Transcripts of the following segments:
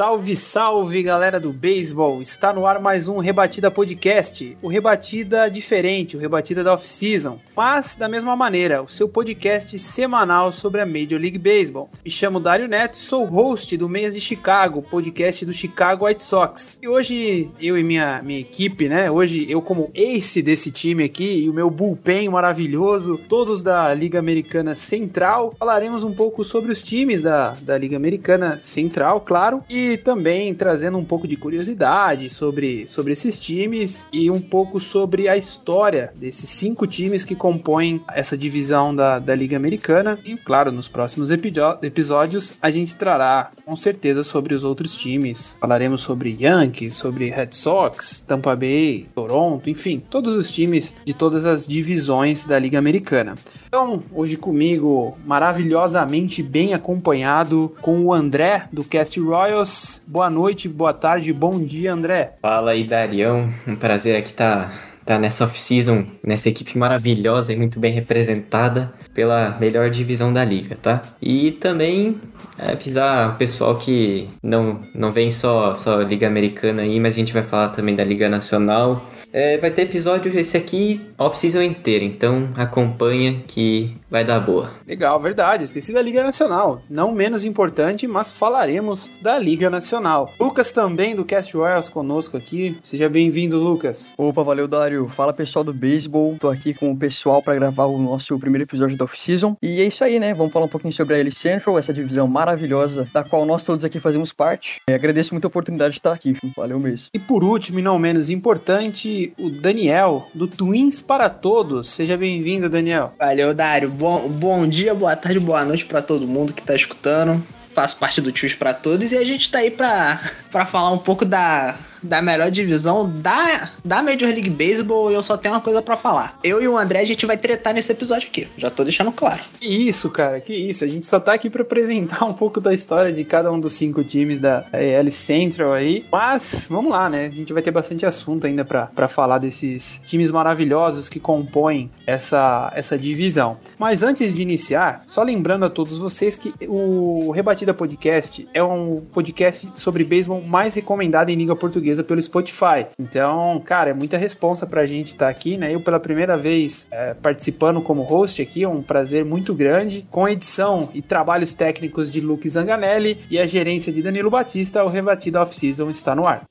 Salve, salve galera do beisebol! Está no ar mais um Rebatida Podcast, o Rebatida diferente, o Rebatida da Off-Season, mas da mesma maneira, o seu podcast semanal sobre a Major League Baseball. Me chamo Dário Neto sou host do Meias de Chicago, podcast do Chicago White Sox. E hoje eu e minha, minha equipe, né? Hoje eu como ace desse time aqui e o meu bullpen maravilhoso, todos da Liga Americana Central, falaremos um pouco sobre os times da, da Liga Americana Central, claro, e também trazendo um pouco de curiosidade sobre, sobre esses times e um pouco sobre a história desses cinco times que compõem essa divisão da, da Liga Americana. E, claro, nos próximos episódios a gente trará com certeza sobre os outros times. Falaremos sobre Yankees, sobre Red Sox, Tampa Bay, Toronto, enfim, todos os times de todas as divisões da Liga Americana. Então, hoje comigo, maravilhosamente bem acompanhado com o André do Cast Royals. Boa noite, boa tarde, bom dia, André. Fala aí, Darião. Um prazer aqui estar tá, nessa off-season, nessa equipe maravilhosa e muito bem representada pela melhor divisão da liga, tá? E também avisar o pessoal que não, não vem só, só Liga Americana aí, mas a gente vai falar também da Liga Nacional. É, vai ter episódio esse aqui off-season inteiro, então acompanha que vai dar boa. Legal, verdade. Esqueci da Liga Nacional. Não menos importante, mas falaremos da Liga Nacional. Lucas também do Cast Royals conosco aqui. Seja bem-vindo, Lucas. Opa, valeu, Dário. Fala pessoal do beisebol. Tô aqui com o pessoal para gravar o nosso primeiro episódio da off-season. E é isso aí, né? Vamos falar um pouquinho sobre a L Central, essa divisão maravilhosa da qual nós todos aqui fazemos parte. E agradeço muito a oportunidade de estar aqui. Valeu mesmo. E por último, e não menos importante, o Daniel do Twins para Todos. Seja bem-vindo, Daniel. Valeu, Dário. Bom, bom dia, boa tarde, boa noite pra todo mundo que tá escutando. Faço parte do Tios pra Todos e a gente tá aí pra, pra falar um pouco da, da melhor divisão da, da Major League Baseball eu só tenho uma coisa pra falar. Eu e o André, a gente vai tretar nesse episódio aqui. Já tô deixando claro. Que isso, cara, que isso. A gente só tá aqui pra apresentar um pouco da história de cada um dos cinco times da AL Central aí. Mas, vamos lá, né? A gente vai ter bastante assunto ainda pra falar desses times maravilhosos que compõem essa, essa divisão. Mas antes de iniciar, só lembrando a todos vocês que o Rebatida Podcast é um podcast sobre beisebol mais recomendado em língua portuguesa pelo Spotify. Então, cara, é muita responsa pra gente estar aqui, né? Eu pela primeira vez é, participando como host aqui, é um prazer muito grande. Com edição e trabalhos técnicos de Luke Zanganelli e a gerência de Danilo Batista, o Rebatida Off-Season está no ar.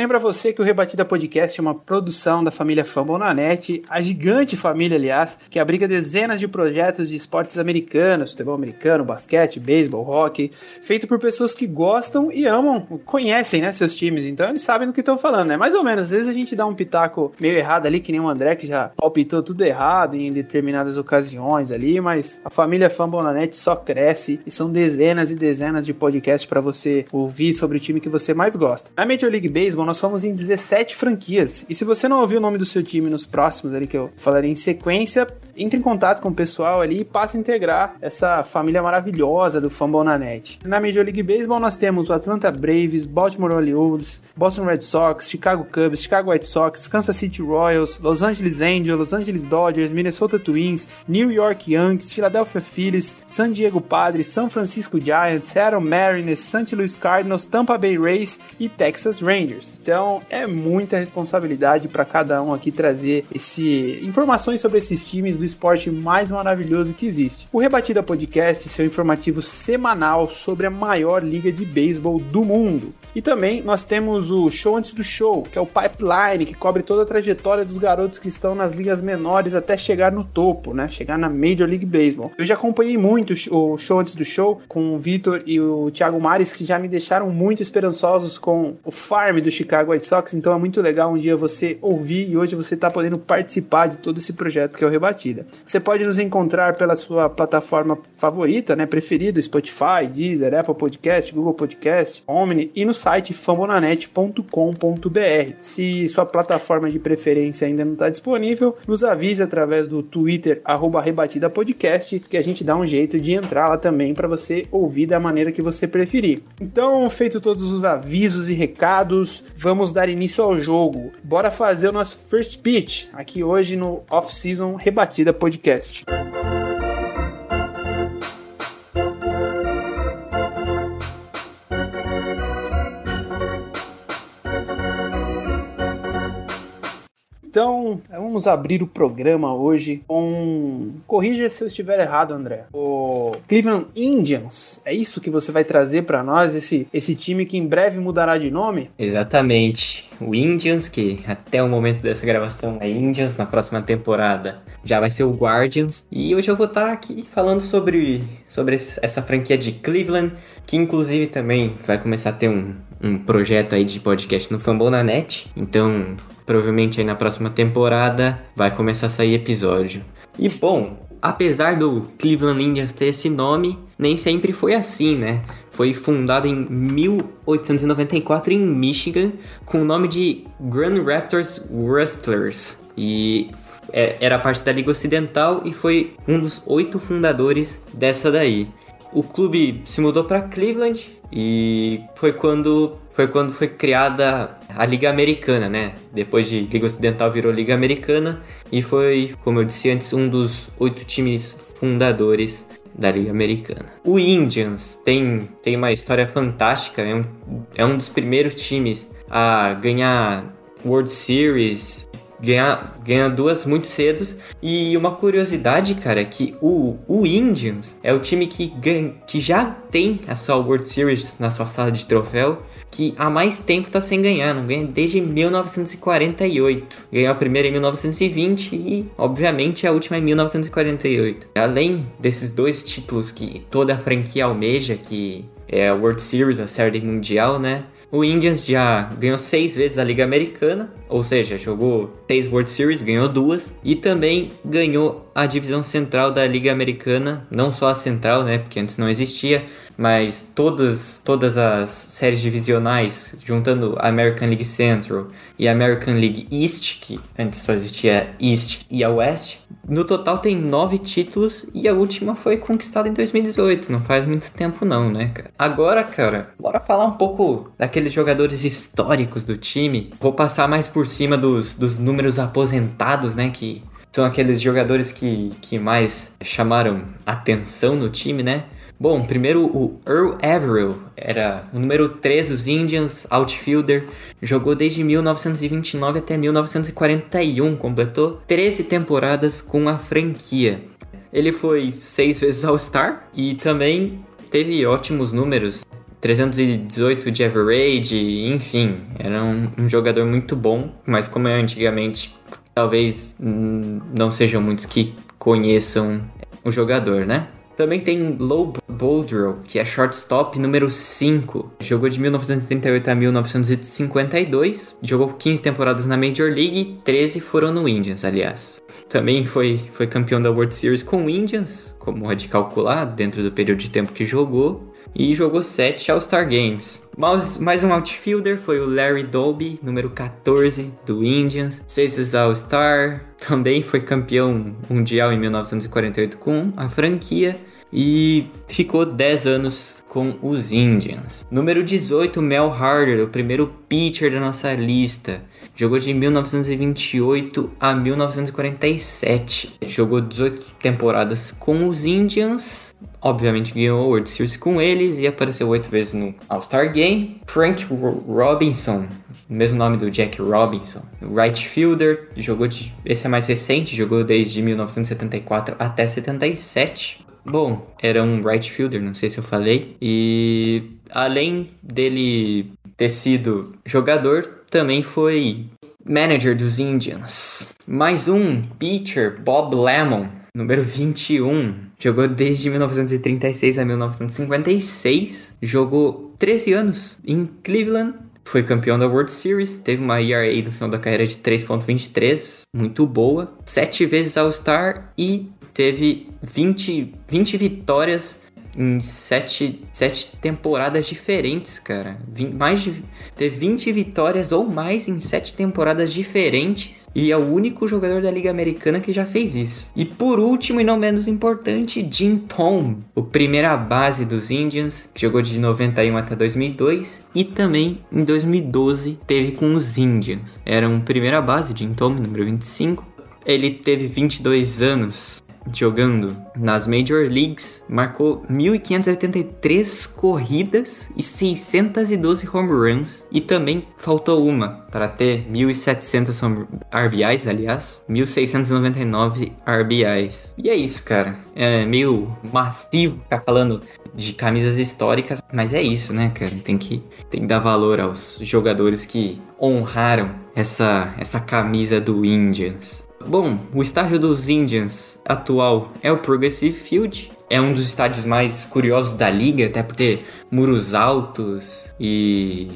Lembra você que o Rebatida Podcast é uma produção da família Fambonanet, a gigante família, aliás, que abriga dezenas de projetos de esportes americanos, futebol americano, basquete, beisebol, hockey, feito por pessoas que gostam e amam, conhecem, né, seus times, então eles sabem do que estão falando, né? Mais ou menos, às vezes a gente dá um pitaco meio errado ali, que nem o André, que já palpitou tudo errado em determinadas ocasiões ali, mas a família Fambonanet só cresce e são dezenas e dezenas de podcasts para você ouvir sobre o time que você mais gosta. Na Major League Baseball, nós somos em 17 franquias. E se você não ouviu o nome do seu time nos próximos ali que eu falarei em sequência, entre em contato com o pessoal ali e passe a integrar essa família maravilhosa do Fambonanet. Na Major League Baseball nós temos o Atlanta Braves, Baltimore Orioles, Boston Red Sox, Chicago Cubs, Chicago White Sox, Kansas City Royals, Los Angeles Angels, Los Angeles Dodgers, Minnesota Twins, New York Yankees, Philadelphia Phillies, San Diego Padres, São Francisco Giants, Seattle Mariners, St. Louis Cardinals, Tampa Bay Rays e Texas Rangers. Então é muita responsabilidade para cada um aqui trazer esse informações sobre esses times do esporte mais maravilhoso que existe. O Rebatida Podcast, seu informativo semanal sobre a maior liga de beisebol do mundo. E também nós temos o Show Antes do Show, que é o Pipeline, que cobre toda a trajetória dos garotos que estão nas ligas menores até chegar no topo, né? Chegar na Major League Baseball. Eu já acompanhei muito o Show Antes do Show com o Vitor e o Thiago Mares, que já me deixaram muito esperançosos com o farm do Chicago White Sox, então é muito legal um dia você ouvir e hoje você está podendo participar de todo esse projeto que é o Rebatida. Você pode nos encontrar pela sua plataforma favorita, né, preferida, Spotify, Deezer, Apple Podcast, Google Podcast, Omni e no site fambonanet.com.br. Se sua plataforma de preferência ainda não está disponível, nos avise através do Twitter arroba Rebatida Podcast que a gente dá um jeito de entrar lá também para você ouvir da maneira que você preferir. Então, feito todos os avisos e recados, vamos dar início ao jogo. Bora fazer o nosso first pitch aqui hoje no Off-Season Rebatida Podcast. Então, vamos abrir o programa hoje com. Corrija se eu estiver errado, André. O Cleveland Indians. É isso que você vai trazer para nós, esse, esse time que em breve mudará de nome? Exatamente. O Indians, que até o momento dessa gravação é Indians, na próxima temporada já vai ser o Guardians. E hoje eu vou estar aqui falando sobre, sobre essa franquia de Cleveland, que inclusive também vai começar a ter um, um projeto aí de podcast no Fambonanet. Então, provavelmente aí na próxima temporada vai começar a sair episódio. E bom, apesar do Cleveland Indians ter esse nome, nem sempre foi assim, né? Foi fundado em 1894 em Michigan com o nome de Grand Raptors Rustlers e é, era parte da Liga Ocidental e foi um dos oito fundadores dessa daí. O clube se mudou para Cleveland e foi quando foi quando foi criada a Liga Americana, né? Depois de Liga Ocidental virou Liga Americana e foi, como eu disse antes, um dos oito times fundadores da Liga Americana. O Indians tem, tem uma história fantástica, é um, é um dos primeiros times a ganhar World Series, ganhar, ganhar duas muito cedo. E uma curiosidade, cara, é que o, o Indians é o time que, ganha, que já tem a sua World Series na sua sala de troféu, que há mais tempo tá sem ganhar, não ganha desde 1948. Ganhou a primeira em 1920 e, obviamente, a última em 1948. Além desses dois títulos que toda a franquia almeja, que é World Series, a série mundial, né? O Indians já ganhou seis vezes a Liga Americana, ou seja, jogou seis World Series, ganhou duas, e também ganhou a divisão central da Liga Americana, não só a central, né, porque antes não existia, mas todas, todas as séries divisionais, juntando a American League Central e a American League East, que antes só existia East e a West, no total tem nove títulos e a última foi conquistada em 2018, não faz muito tempo não, né, cara? Agora, cara, bora falar um pouco daqueles jogadores históricos do time. Vou passar mais por cima dos, dos números aposentados, né, que são aqueles jogadores que, que mais chamaram atenção no time, né? Bom, primeiro o Earl Averill, era o número 3 dos Indians, outfielder, jogou desde 1929 até 1941, completou 13 temporadas com a franquia. Ele foi seis vezes All-Star e também teve ótimos números, 318 de average, enfim, era um, um jogador muito bom, mas como é antigamente, talvez não sejam muitos que conheçam o jogador, né? Também tem Low Boldrow, que é shortstop número 5. Jogou de 1938 a 1952. Jogou 15 temporadas na Major League, 13 foram no Indians, aliás. Também foi, foi campeão da World Series com o Indians, como é de calcular, dentro do período de tempo que jogou. E jogou 7 All-Star Games. Mais, mais um outfielder foi o Larry Dolby, número 14 do Indians. 6 All-Star. Também foi campeão mundial em 1948 com a franquia e ficou 10 anos com os Indians. Número 18, Mel Harder, o primeiro pitcher da nossa lista. Jogou de 1928 a 1947. Jogou 18 temporadas com os Indians. Obviamente ganhou World Series com eles e apareceu oito vezes no All-Star Game. Frank Robinson, mesmo nome do Jack Robinson, right fielder, jogou de, esse é mais recente, jogou desde 1974 até 77. Bom, era um right fielder, não sei se eu falei. E além dele ter sido jogador, também foi manager dos Indians. Mais um pitcher, Bob Lemon, número 21. Jogou desde 1936 a 1956. Jogou 13 anos em Cleveland. Foi campeão da World Series, teve uma ERA no final da carreira de 3.23, muito boa. Sete vezes All-Star e teve 20, 20 vitórias em sete, sete temporadas diferentes, cara. Vim, mais de, teve 20 vitórias ou mais em sete temporadas diferentes. E é o único jogador da Liga Americana que já fez isso. E por último e não menos importante, Jim Tom, o primeira base dos Indians, que jogou de 91 até 2002 e também em 2012 teve com os Indians. Era um primeira base, Jim Tom, número 25. Ele teve 22 anos jogando nas Major Leagues, marcou 1.583 corridas e 612 home runs e também faltou uma para ter 1.700 RBIs, aliás, 1.699 RBIs. E é isso, cara. É meio massivo ficar falando de camisas históricas, mas é isso, né, cara? Tem que, tem que dar valor aos jogadores que honraram essa, essa camisa do Indians. Bom, o estádio dos Indians atual é o Progressive Field. É um dos estádios mais curiosos da liga, até por ter muros altos e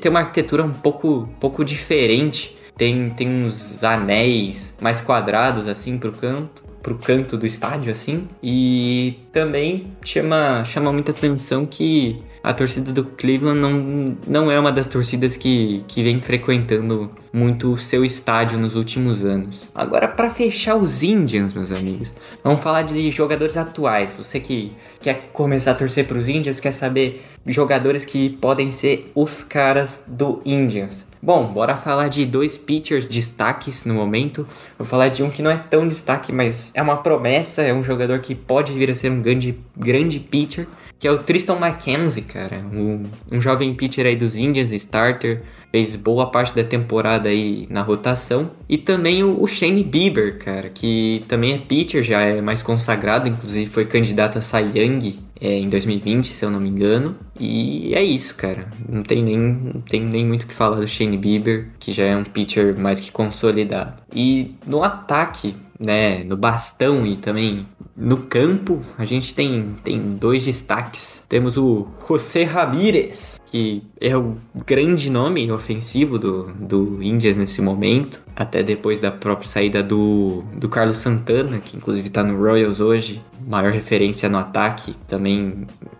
ter uma arquitetura um pouco, pouco diferente. Tem, tem uns anéis mais quadrados assim pro canto, pro canto do estádio assim. E também chama, chama muita atenção que a torcida do Cleveland não, não é uma das torcidas que, que vem frequentando muito o seu estádio nos últimos anos. Agora, para fechar os Indians, meus amigos, vamos falar de jogadores atuais. Você que quer começar a torcer para os Indians, quer saber jogadores que podem ser os caras do Indians. Bom, bora falar de dois pitchers destaques no momento. Vou falar de um que não é tão destaque, mas é uma promessa, é um jogador que pode vir a ser um grande, grande pitcher que é o Tristan McKenzie, cara. Um, um jovem pitcher aí dos Indians, starter, fez boa parte da temporada aí na rotação. E também o, o Shane Bieber, cara, que também é pitcher, já é mais consagrado, inclusive foi candidato a Cy Young é, em 2020, se eu não me engano. E é isso, cara. Não tem nem, não tem nem muito o que falar do Shane Bieber, que já é um pitcher mais que consolidado. E no ataque, né, no bastão e também no campo, a gente tem, tem dois destaques. Temos o José Ramírez, que é o grande nome ofensivo do, do Indians nesse momento, até depois da própria saída do, do Carlos Santana, que inclusive está no Royals hoje, maior referência no ataque, também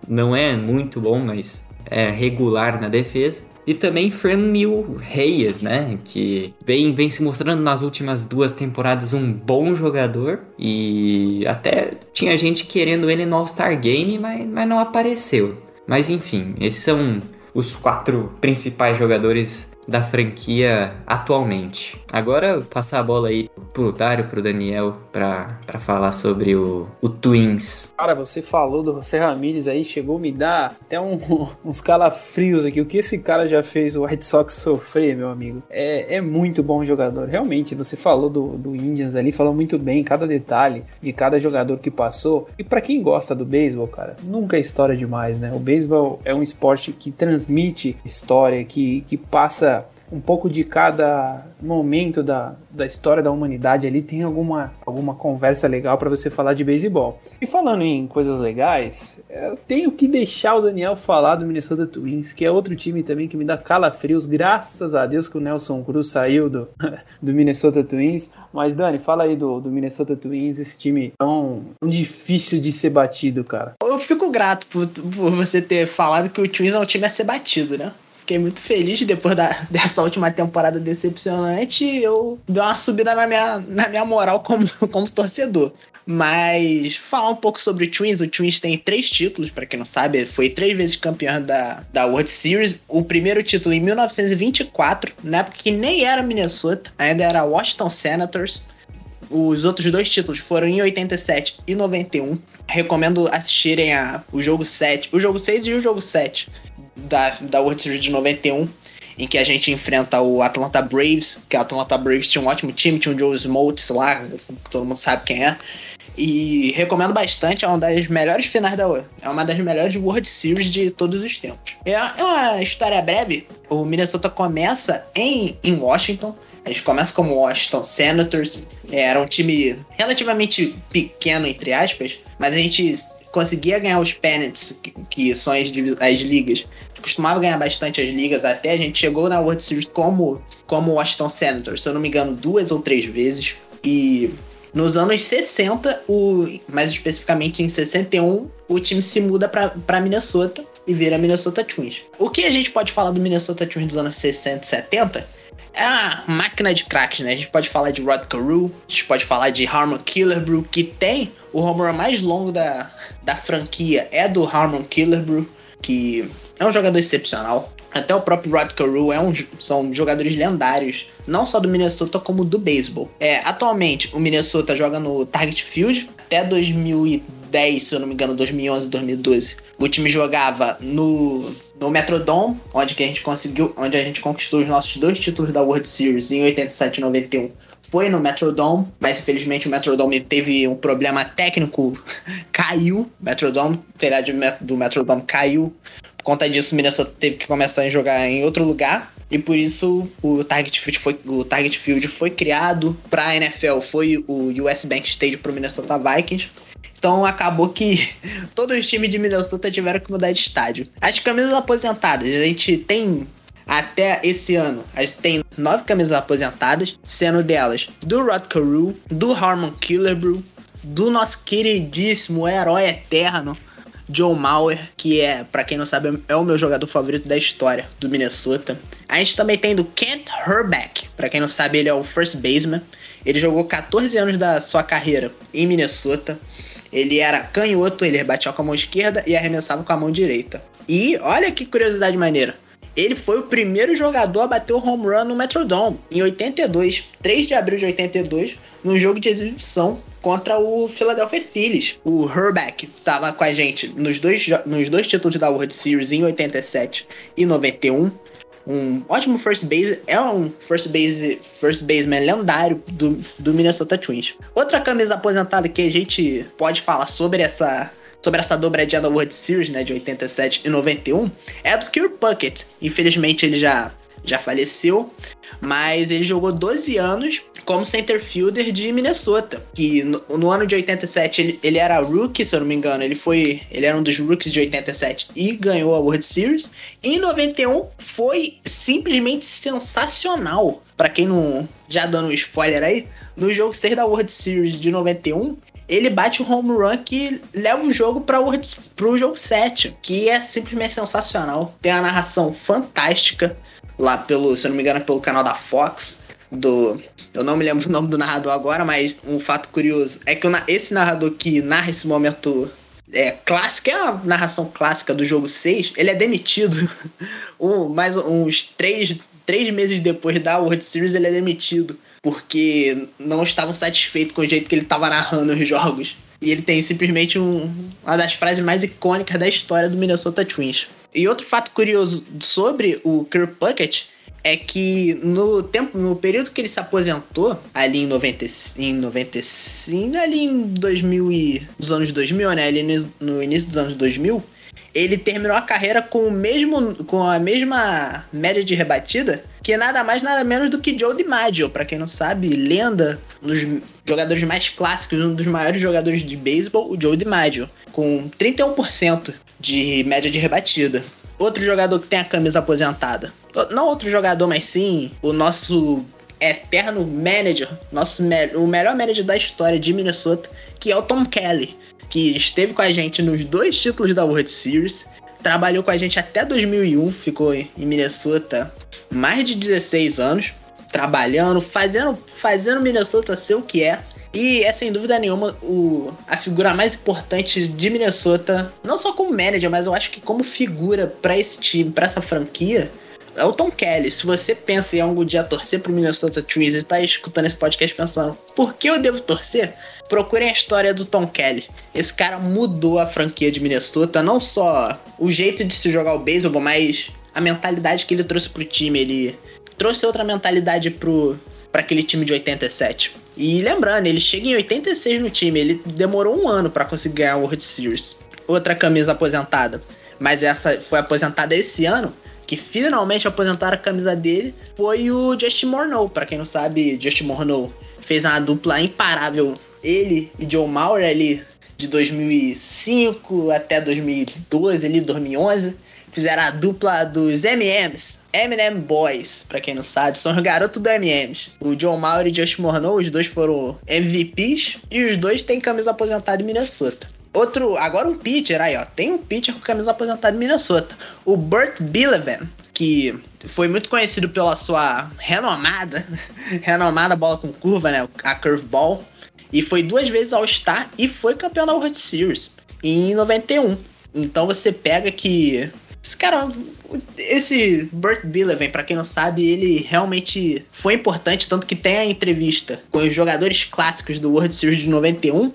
não é muito bom, mas é regular na defesa. E também Franmil Reyes, né? Que vem, vem se mostrando nas últimas duas temporadas um bom jogador. E até tinha gente querendo ele no All-Star Game, mas, mas não apareceu. Mas enfim, esses são os quatro principais jogadores da franquia atualmente. Agora passar a bola aí pro Dário, pro Daniel, pra, pra falar sobre o, o Twins. Cara, você falou do José Ramírez aí, chegou a me dar até um, uns calafrios aqui. O que esse cara já fez o White Sox sofrer, meu amigo? É, é muito bom jogador. Realmente, você falou do, do Indians ali, falou muito bem cada detalhe de cada jogador que passou. E para quem gosta do beisebol, cara, nunca é história demais, né? O beisebol é um esporte que transmite história, que, que passa um pouco de cada momento da, da história da humanidade ali tem alguma, alguma conversa legal para você falar de beisebol. E falando em coisas legais, eu tenho que deixar o Daniel falar do Minnesota Twins, que é outro time também que me dá calafrios, graças a Deus que o Nelson Cruz saiu do, do Minnesota Twins. Mas Dani, fala aí do, do Minnesota Twins, esse time tão, tão difícil de ser batido, cara. Eu fico grato por, por você ter falado que o Twins é um time a ser batido, né? Fiquei muito feliz depois da, dessa última temporada decepcionante. Eu dei uma subida na minha, na minha moral como, como torcedor. Mas falar um pouco sobre o Twins. O Twins tem três títulos, para quem não sabe. Foi três vezes campeão da, da World Series. O primeiro título em 1924, na época que nem era Minnesota, ainda era Washington Senators. Os outros dois títulos foram em 87 e 91. Recomendo assistirem a, o jogo 7, o jogo 6 e o jogo 7 da, da World Series de 91 em que a gente enfrenta o Atlanta Braves, que o Atlanta Braves tinha um ótimo time, tinha o Joe Smoltz lá, todo mundo sabe quem é. E recomendo bastante, é uma das melhores finais da é uma das melhores World Series de todos os tempos. É, é uma história breve. O Minnesota começa em, em Washington. A gente começa como Washington Senators. É, era um time relativamente pequeno, entre aspas, mas a gente conseguia ganhar os pennants, que, que são as, as ligas, costumava ganhar bastante as ligas, até a gente chegou na World Series como, como Washington Senators, se eu não me engano, duas ou três vezes. E nos anos 60, o, mais especificamente em 61, o time se muda para Minnesota e vira Minnesota Twins. O que a gente pode falar do Minnesota Twins dos anos 60 e 70 é uma máquina de craques, né? A gente pode falar de Rod Carew, a gente pode falar de Harmon Killerbrew, que tem o home run mais longo da, da franquia, é do Harmon Killerbrew, que é um jogador excepcional. Até o próprio Rod Carew é um, são jogadores lendários, não só do Minnesota, como do beisebol. É, atualmente, o Minnesota joga no Target Field até 2010, se eu não me engano, 2011, 2012. O time jogava no, no Metrodome, onde que a gente conseguiu, onde a gente conquistou os nossos dois títulos da World Series em 87 e 91 foi no Metrodome, mas infelizmente o Metrodome teve um problema técnico, caiu. O Metrodome, será do Metrodome caiu. Por conta disso, o Minnesota teve que começar a jogar em outro lugar. E por isso o Target Field foi, o Target Field foi criado para a NFL, foi o US Bank Stadium para o Minnesota Vikings. Então acabou que todos os times de Minnesota tiveram que mudar de estádio. As camisas aposentadas, a gente tem até esse ano, a gente tem nove camisas aposentadas, sendo delas do Rod Carew, do Harmon Killerbrew, do nosso queridíssimo herói eterno, Joe Mauer, que é, para quem não sabe, é o meu jogador favorito da história do Minnesota. A gente também tem do Kent Herbeck, para quem não sabe, ele é o first baseman. Ele jogou 14 anos da sua carreira em Minnesota. Ele era canhoto, ele batia com a mão esquerda e arremessava com a mão direita. E olha que curiosidade maneira. Ele foi o primeiro jogador a bater o home run no Metrodome em 82, 3 de abril de 82, num jogo de exibição contra o Philadelphia Phillies. O Herbeck estava com a gente nos dois, nos dois títulos da World Series em 87 e 91. Um ótimo first base, é um first base first baseman lendário do, do Minnesota Twins. Outra camisa aposentada que a gente pode falar sobre essa sobre essa dobradinha da World Series, né, de 87 e 91, é do Kirk Puckett. Infelizmente ele já, já faleceu, mas ele jogou 12 anos como center fielder de Minnesota. Que no, no, ano de 87 ele, ele era rookie, se eu não me engano. Ele foi. Ele era um dos rookies de 87 e ganhou a World Series. E em 91 foi simplesmente sensacional. Para quem não. Já dando um spoiler aí, no jogo 6 da World Series de 91, ele bate o home run que leva o jogo para o jogo 7, que é simplesmente sensacional. Tem uma narração fantástica lá pelo, se eu não me engano, pelo canal da Fox, do eu não me lembro o nome do narrador agora, mas um fato curioso é que esse narrador que narra esse momento é, clássico, é a narração clássica do jogo 6, ele é demitido. um, mais uns três, três meses depois da World Series, ele é demitido porque não estavam satisfeitos com o jeito que ele estava narrando os jogos. E ele tem simplesmente um, uma das frases mais icônicas da história do Minnesota Twins. E outro fato curioso sobre o Kirk Puckett é que no tempo, no período que ele se aposentou, ali em 90, em 95, ali em 2000 e, dos anos 2000, né, ali no início dos anos 2000, ele terminou a carreira com o mesmo com a mesma média de rebatida que nada mais nada menos do que Joe DiMaggio, para quem não sabe, lenda, um dos jogadores mais clássicos, um dos maiores jogadores de beisebol, o Joe DiMaggio, com 31% de média de rebatida. Outro jogador que tem a camisa aposentada. Não outro jogador, mas sim o nosso eterno manager, nosso o melhor manager da história de Minnesota, que é o Tom Kelly que esteve com a gente nos dois títulos da World Series, trabalhou com a gente até 2001, ficou em Minnesota mais de 16 anos, trabalhando, fazendo, fazendo Minnesota ser o que é. E é sem dúvida nenhuma o, a figura mais importante de Minnesota, não só como manager, mas eu acho que como figura para esse time, para essa franquia, é o Tom Kelly. Se você pensa em algum dia torcer pro Minnesota Twins e tá escutando esse podcast pensando, por que eu devo torcer? Procurem a história do Tom Kelly. Esse cara mudou a franquia de Minnesota, não só o jeito de se jogar o beisebol, mas a mentalidade que ele trouxe pro time. Ele trouxe outra mentalidade pro para aquele time de 87. E lembrando, ele chega em 86 no time, ele demorou um ano para conseguir ganhar o World Series. Outra camisa aposentada, mas essa foi aposentada esse ano que finalmente aposentaram a camisa dele foi o Justin Morneau. Para quem não sabe, Justin Morneau fez uma dupla imparável. Ele e Joe Mauer ali de 2005 até 2012, ali 2011, fizeram a dupla dos M&M's, Eminem Boys, para quem não sabe, são os garotos do M&M's. O Joe Mauer e Justin Morneau, os dois foram MVPs e os dois têm camisa aposentada em Minnesota. Outro, agora um pitcher aí, ó. Tem um pitcher com camisa aposentada em Minnesota. O Burt Billevan, que foi muito conhecido pela sua renomada, renomada bola com curva, né? A curveball. E foi duas vezes All-Star e foi campeão da World Series em 91. Então você pega que esse cara, esse Burt Billevan, para quem não sabe, ele realmente foi importante, tanto que tem a entrevista com os jogadores clássicos do World Series de 91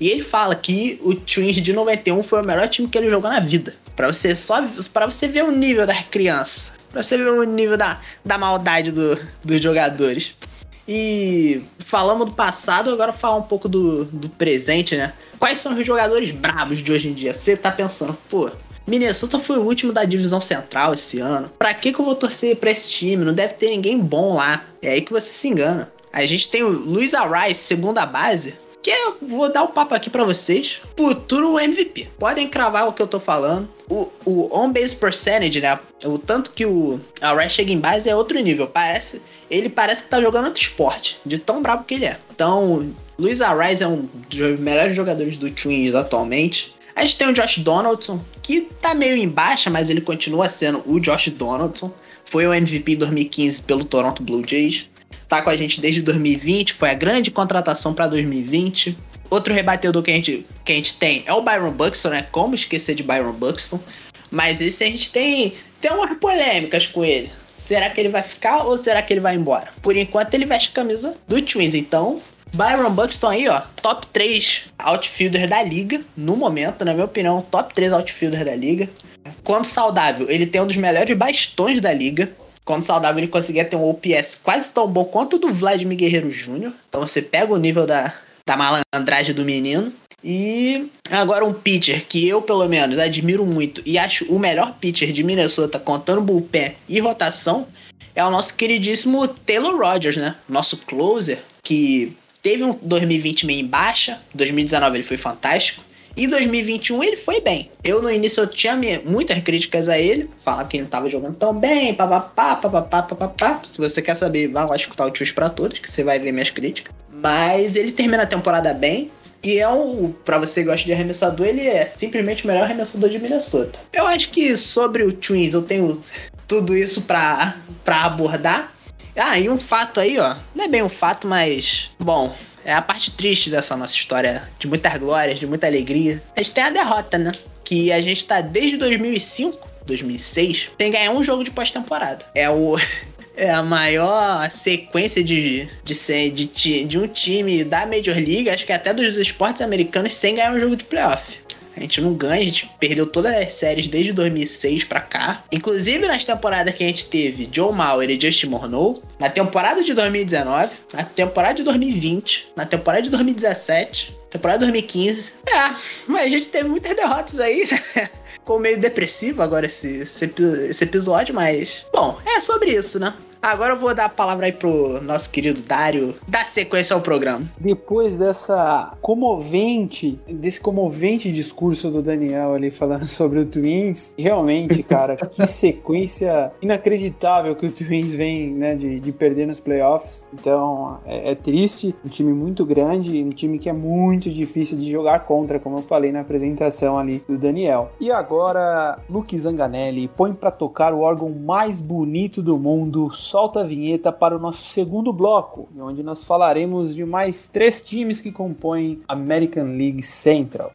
e ele fala que o Twins de 91 foi o melhor time que ele jogou na vida. Para você só para você ver o nível da criança, para você ver o nível da, da maldade do, dos jogadores. E falamos do passado, agora falar um pouco do, do presente, né? Quais são os jogadores bravos de hoje em dia? Você tá pensando, pô, Minnesota foi o último da divisão central esse ano. Pra que, que eu vou torcer pra esse time? Não deve ter ninguém bom lá. É aí que você se engana. A gente tem o Luiz Arice, segunda base, que eu vou dar o um papo aqui para vocês. Futuro MVP. Podem cravar o que eu tô falando. O, o on-base percentage, né? O tanto que o Ray chega em base é outro nível. Parece. Ele parece que tá jogando outro esporte. De tão brabo que ele é. Então, Luiz Arraes é um dos melhores jogadores do Twins atualmente. A gente tem o Josh Donaldson, que tá meio em baixa, mas ele continua sendo o Josh Donaldson. Foi o MVP em 2015 pelo Toronto Blue Jays tá com a gente desde 2020, foi a grande contratação para 2020. Outro rebatedor que a, gente, que a gente tem é o Byron Buxton, né? Como esquecer de Byron Buxton? Mas esse a gente tem, tem umas polêmicas com ele. Será que ele vai ficar ou será que ele vai embora? Por enquanto ele veste a camisa do Twins, então Byron Buxton aí, ó, top 3 outfielder da liga, no momento, na minha opinião, top 3 outfielder da liga. Quando saudável, ele tem um dos melhores bastões da liga quando saudável, ele conseguia ter um OPS quase tão bom quanto o do Vladimir Guerreiro Jr. Então você pega o nível da, da malandragem do menino. E agora um pitcher que eu, pelo menos, admiro muito e acho o melhor pitcher de Minnesota, contando bullpen e rotação, é o nosso queridíssimo Taylor Rogers, né? Nosso closer, que teve um 2020 meio em baixa, 2019 ele foi fantástico, e 2021 ele foi bem. Eu no início eu tinha muitas críticas a ele, falar que ele não tava jogando tão bem, papapá, papapá, papapá. Se você quer saber, vá lá escutar o Tios para Todos, que você vai ver minhas críticas. Mas ele termina a temporada bem, e é um, para você que gosta de arremessador, ele é simplesmente o melhor arremessador de Minnesota. Eu acho que sobre o Twins eu tenho tudo isso pra abordar. Ah, e um fato aí, ó. Não é bem um fato, mas. Bom, é a parte triste dessa nossa história de muitas glórias, de muita alegria. A gente tem a derrota, né? Que a gente tá desde 2005, 2006, sem ganhar um jogo de pós-temporada. É o. É a maior sequência de, de, de, de um time da Major League, acho que até dos esportes americanos, sem ganhar um jogo de playoff. A gente não ganha, a gente perdeu todas as séries desde 2006 pra cá. Inclusive nas temporadas que a gente teve Joe Mauer e Justin Morneau. Na temporada de 2019, na temporada de 2020, na temporada de 2017, temporada de 2015. É, mas a gente teve muitas derrotas aí, né? Ficou meio depressivo agora esse, esse, esse episódio, mas. Bom, é sobre isso, né? Agora eu vou dar a palavra aí pro nosso querido Dário dar sequência ao programa. Depois dessa comovente, desse comovente discurso do Daniel ali falando sobre o Twins, realmente, cara, que sequência inacreditável que o Twins vem, né, de, de perder nos playoffs. Então, é, é triste, um time muito grande, um time que é muito difícil de jogar contra, como eu falei na apresentação ali do Daniel. E agora, Luke Zanganelli põe para tocar o órgão mais bonito do mundo, solta a vinheta para o nosso segundo bloco, onde nós falaremos de mais três times que compõem a American League Central.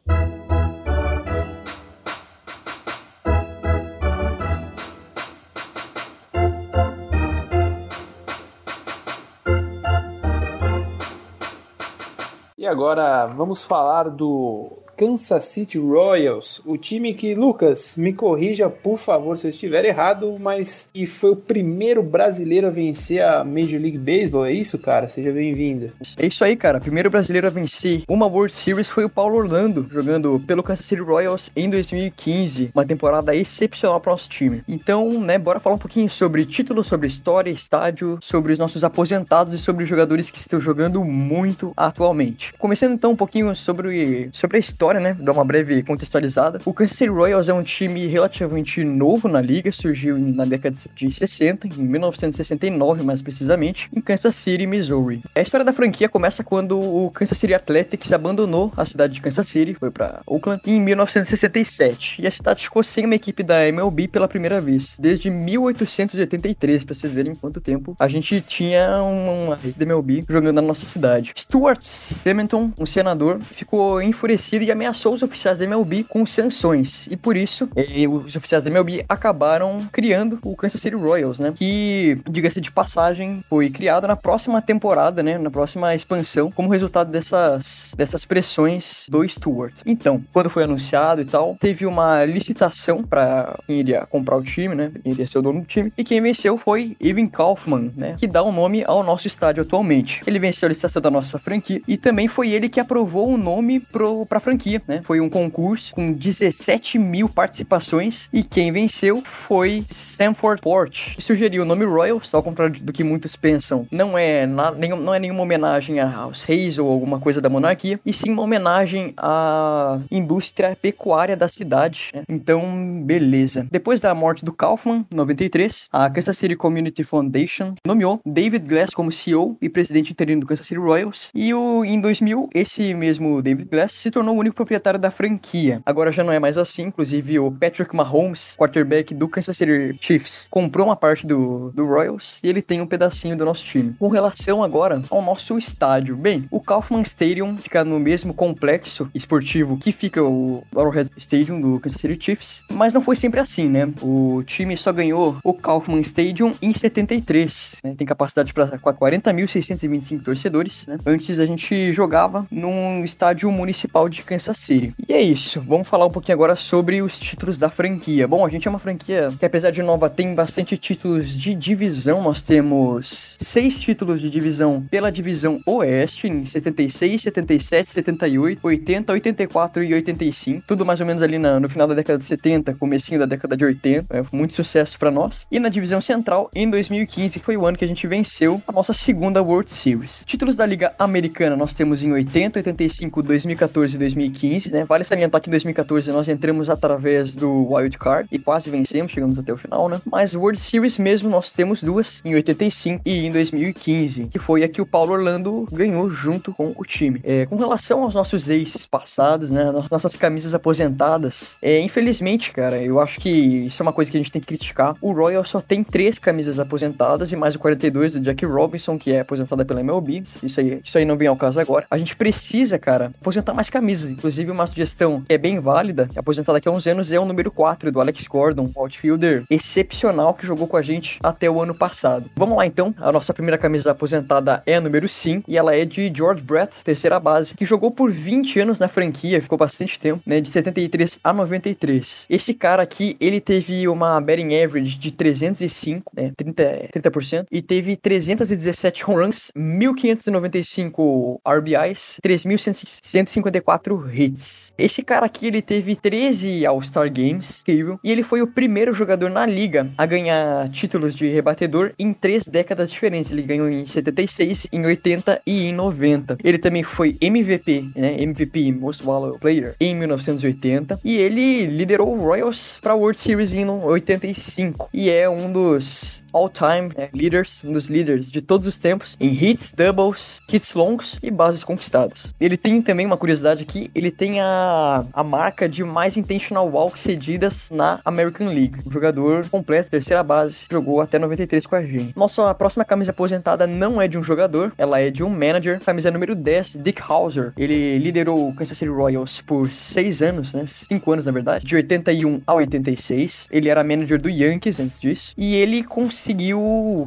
E agora vamos falar do Kansas City Royals, o time que, Lucas, me corrija por favor se eu estiver errado, mas que foi o primeiro brasileiro a vencer a Major League Baseball, é isso, cara? Seja bem-vinda. É isso aí, cara. Primeiro brasileiro a vencer uma World Series foi o Paulo Orlando, jogando pelo Kansas City Royals em 2015. Uma temporada excepcional para nosso time. Então, né, bora falar um pouquinho sobre título, sobre história, estádio, sobre os nossos aposentados e sobre os jogadores que estão jogando muito atualmente. Começando então um pouquinho sobre, sobre a história história, né? Dar uma breve contextualizada. O Kansas City Royals é um time relativamente novo na liga, surgiu na década de 60, em 1969 mais precisamente, em Kansas City, Missouri. A história da franquia começa quando o Kansas City Athletics abandonou a cidade de Kansas City, foi para Oakland, em 1967. E a cidade ficou sem uma equipe da MLB pela primeira vez, desde 1883, para vocês verem quanto tempo a gente tinha uma rede da MLB jogando na nossa cidade. Stuart Sementon, um senador, ficou enfurecido e ameaçou os oficiais da MLB com sanções. E por isso, eh, os oficiais da MLB acabaram criando o Kansas City Royals, né? Que, diga-se de passagem, foi criado na próxima temporada, né? Na próxima expansão, como resultado dessas, dessas pressões do Stewart. Então, quando foi anunciado e tal, teve uma licitação para quem iria comprar o time, né? Quem iria ser o dono do time. E quem venceu foi Evan Kaufman, né? Que dá o um nome ao nosso estádio atualmente. Ele venceu a licitação da nossa franquia e também foi ele que aprovou o nome pro, pra franquia franquia, né? Foi um concurso com 17 mil participações e quem venceu foi Sanford Port, que sugeriu o nome Royals, ao contrário do que muitos pensam. Não é, na, nenhum, não é nenhuma homenagem aos reis ou alguma coisa da monarquia, e sim uma homenagem à indústria pecuária da cidade. Né? Então, beleza. Depois da morte do Kaufman, em 93, a Kansas City Community Foundation nomeou David Glass como CEO e presidente interino do Kansas City Royals. E o, em 2000, esse mesmo David Glass se tornou o único proprietário da franquia. Agora já não é mais assim, inclusive o Patrick Mahomes, quarterback do Kansas City Chiefs, comprou uma parte do, do Royals e ele tem um pedacinho do nosso time. Com relação agora ao nosso estádio, bem, o Kaufman Stadium fica no mesmo complexo esportivo que fica o Arrowhead Stadium do Kansas City Chiefs, mas não foi sempre assim, né? O time só ganhou o Kaufman Stadium em 73, né? Tem capacidade para 40.625 torcedores, né? Antes a gente jogava num estádio municipal de Kansas Kansas City. E é isso, vamos falar um pouquinho agora sobre os títulos da franquia. Bom, a gente é uma franquia que, apesar de nova, tem bastante títulos de divisão. Nós temos seis títulos de divisão pela divisão Oeste, em 76, 77, 78, 80, 84 e 85. Tudo mais ou menos ali na, no final da década de 70, comecinho da década de 80. É, muito sucesso para nós. E na divisão Central, em 2015, que foi o ano que a gente venceu a nossa segunda World Series. Títulos da Liga Americana nós temos em 80, 85, 2014 e 2015. 2015, né? Vale salientar que em 2014 nós entramos através do Wild Card e quase vencemos, chegamos até o final, né? Mas World Series mesmo nós temos duas, em 85 e em 2015, que foi a que o Paulo Orlando ganhou junto com o time. É, com relação aos nossos aces passados, né? Nossas camisas aposentadas, é, infelizmente, cara, eu acho que isso é uma coisa que a gente tem que criticar. O Royal só tem três camisas aposentadas e mais o 42 do Jack Robinson, que é aposentada pela MLB. Isso aí, isso aí não vem ao caso agora. A gente precisa, cara, aposentar mais camisas. Inclusive, uma sugestão que é bem válida, que é aposentar daqui a uns anos, é o número 4 do Alex Gordon, um outfielder excepcional que jogou com a gente até o ano passado. Vamos lá então, a nossa primeira camisa aposentada é a número 5 e ela é de George Brett, terceira base, que jogou por 20 anos na franquia, ficou bastante tempo, né, de 73 a 93. Esse cara aqui, ele teve uma batting average de 305, né, 30, 30% e teve 317 home runs, 1595 RBIs, 3154 hits. Esse cara aqui, ele teve 13 All-Star Games, incrível, e ele foi o primeiro jogador na liga a ganhar títulos de rebatedor em três décadas diferentes. Ele ganhou em 76, em 80 e em 90. Ele também foi MVP, né, MVP Most Valuable Player em 1980, e ele liderou o Royals para World Series em 85, e é um dos all-time né, leaders, um dos líderes de todos os tempos em hits, doubles, hits longos e bases conquistadas. Ele tem também uma curiosidade aqui, ele tem a, a marca de mais intentional walks cedidas na American League. Um jogador completo, terceira base, jogou até 93 com a gente. Nossa próxima camisa aposentada não é de um jogador, ela é de um manager, camisa número 10, Dick Hauser. Ele liderou o Kansas City Royals por seis anos, né? Cinco anos, na verdade, de 81 a 86. Ele era manager do Yankees antes disso. E ele conseguiu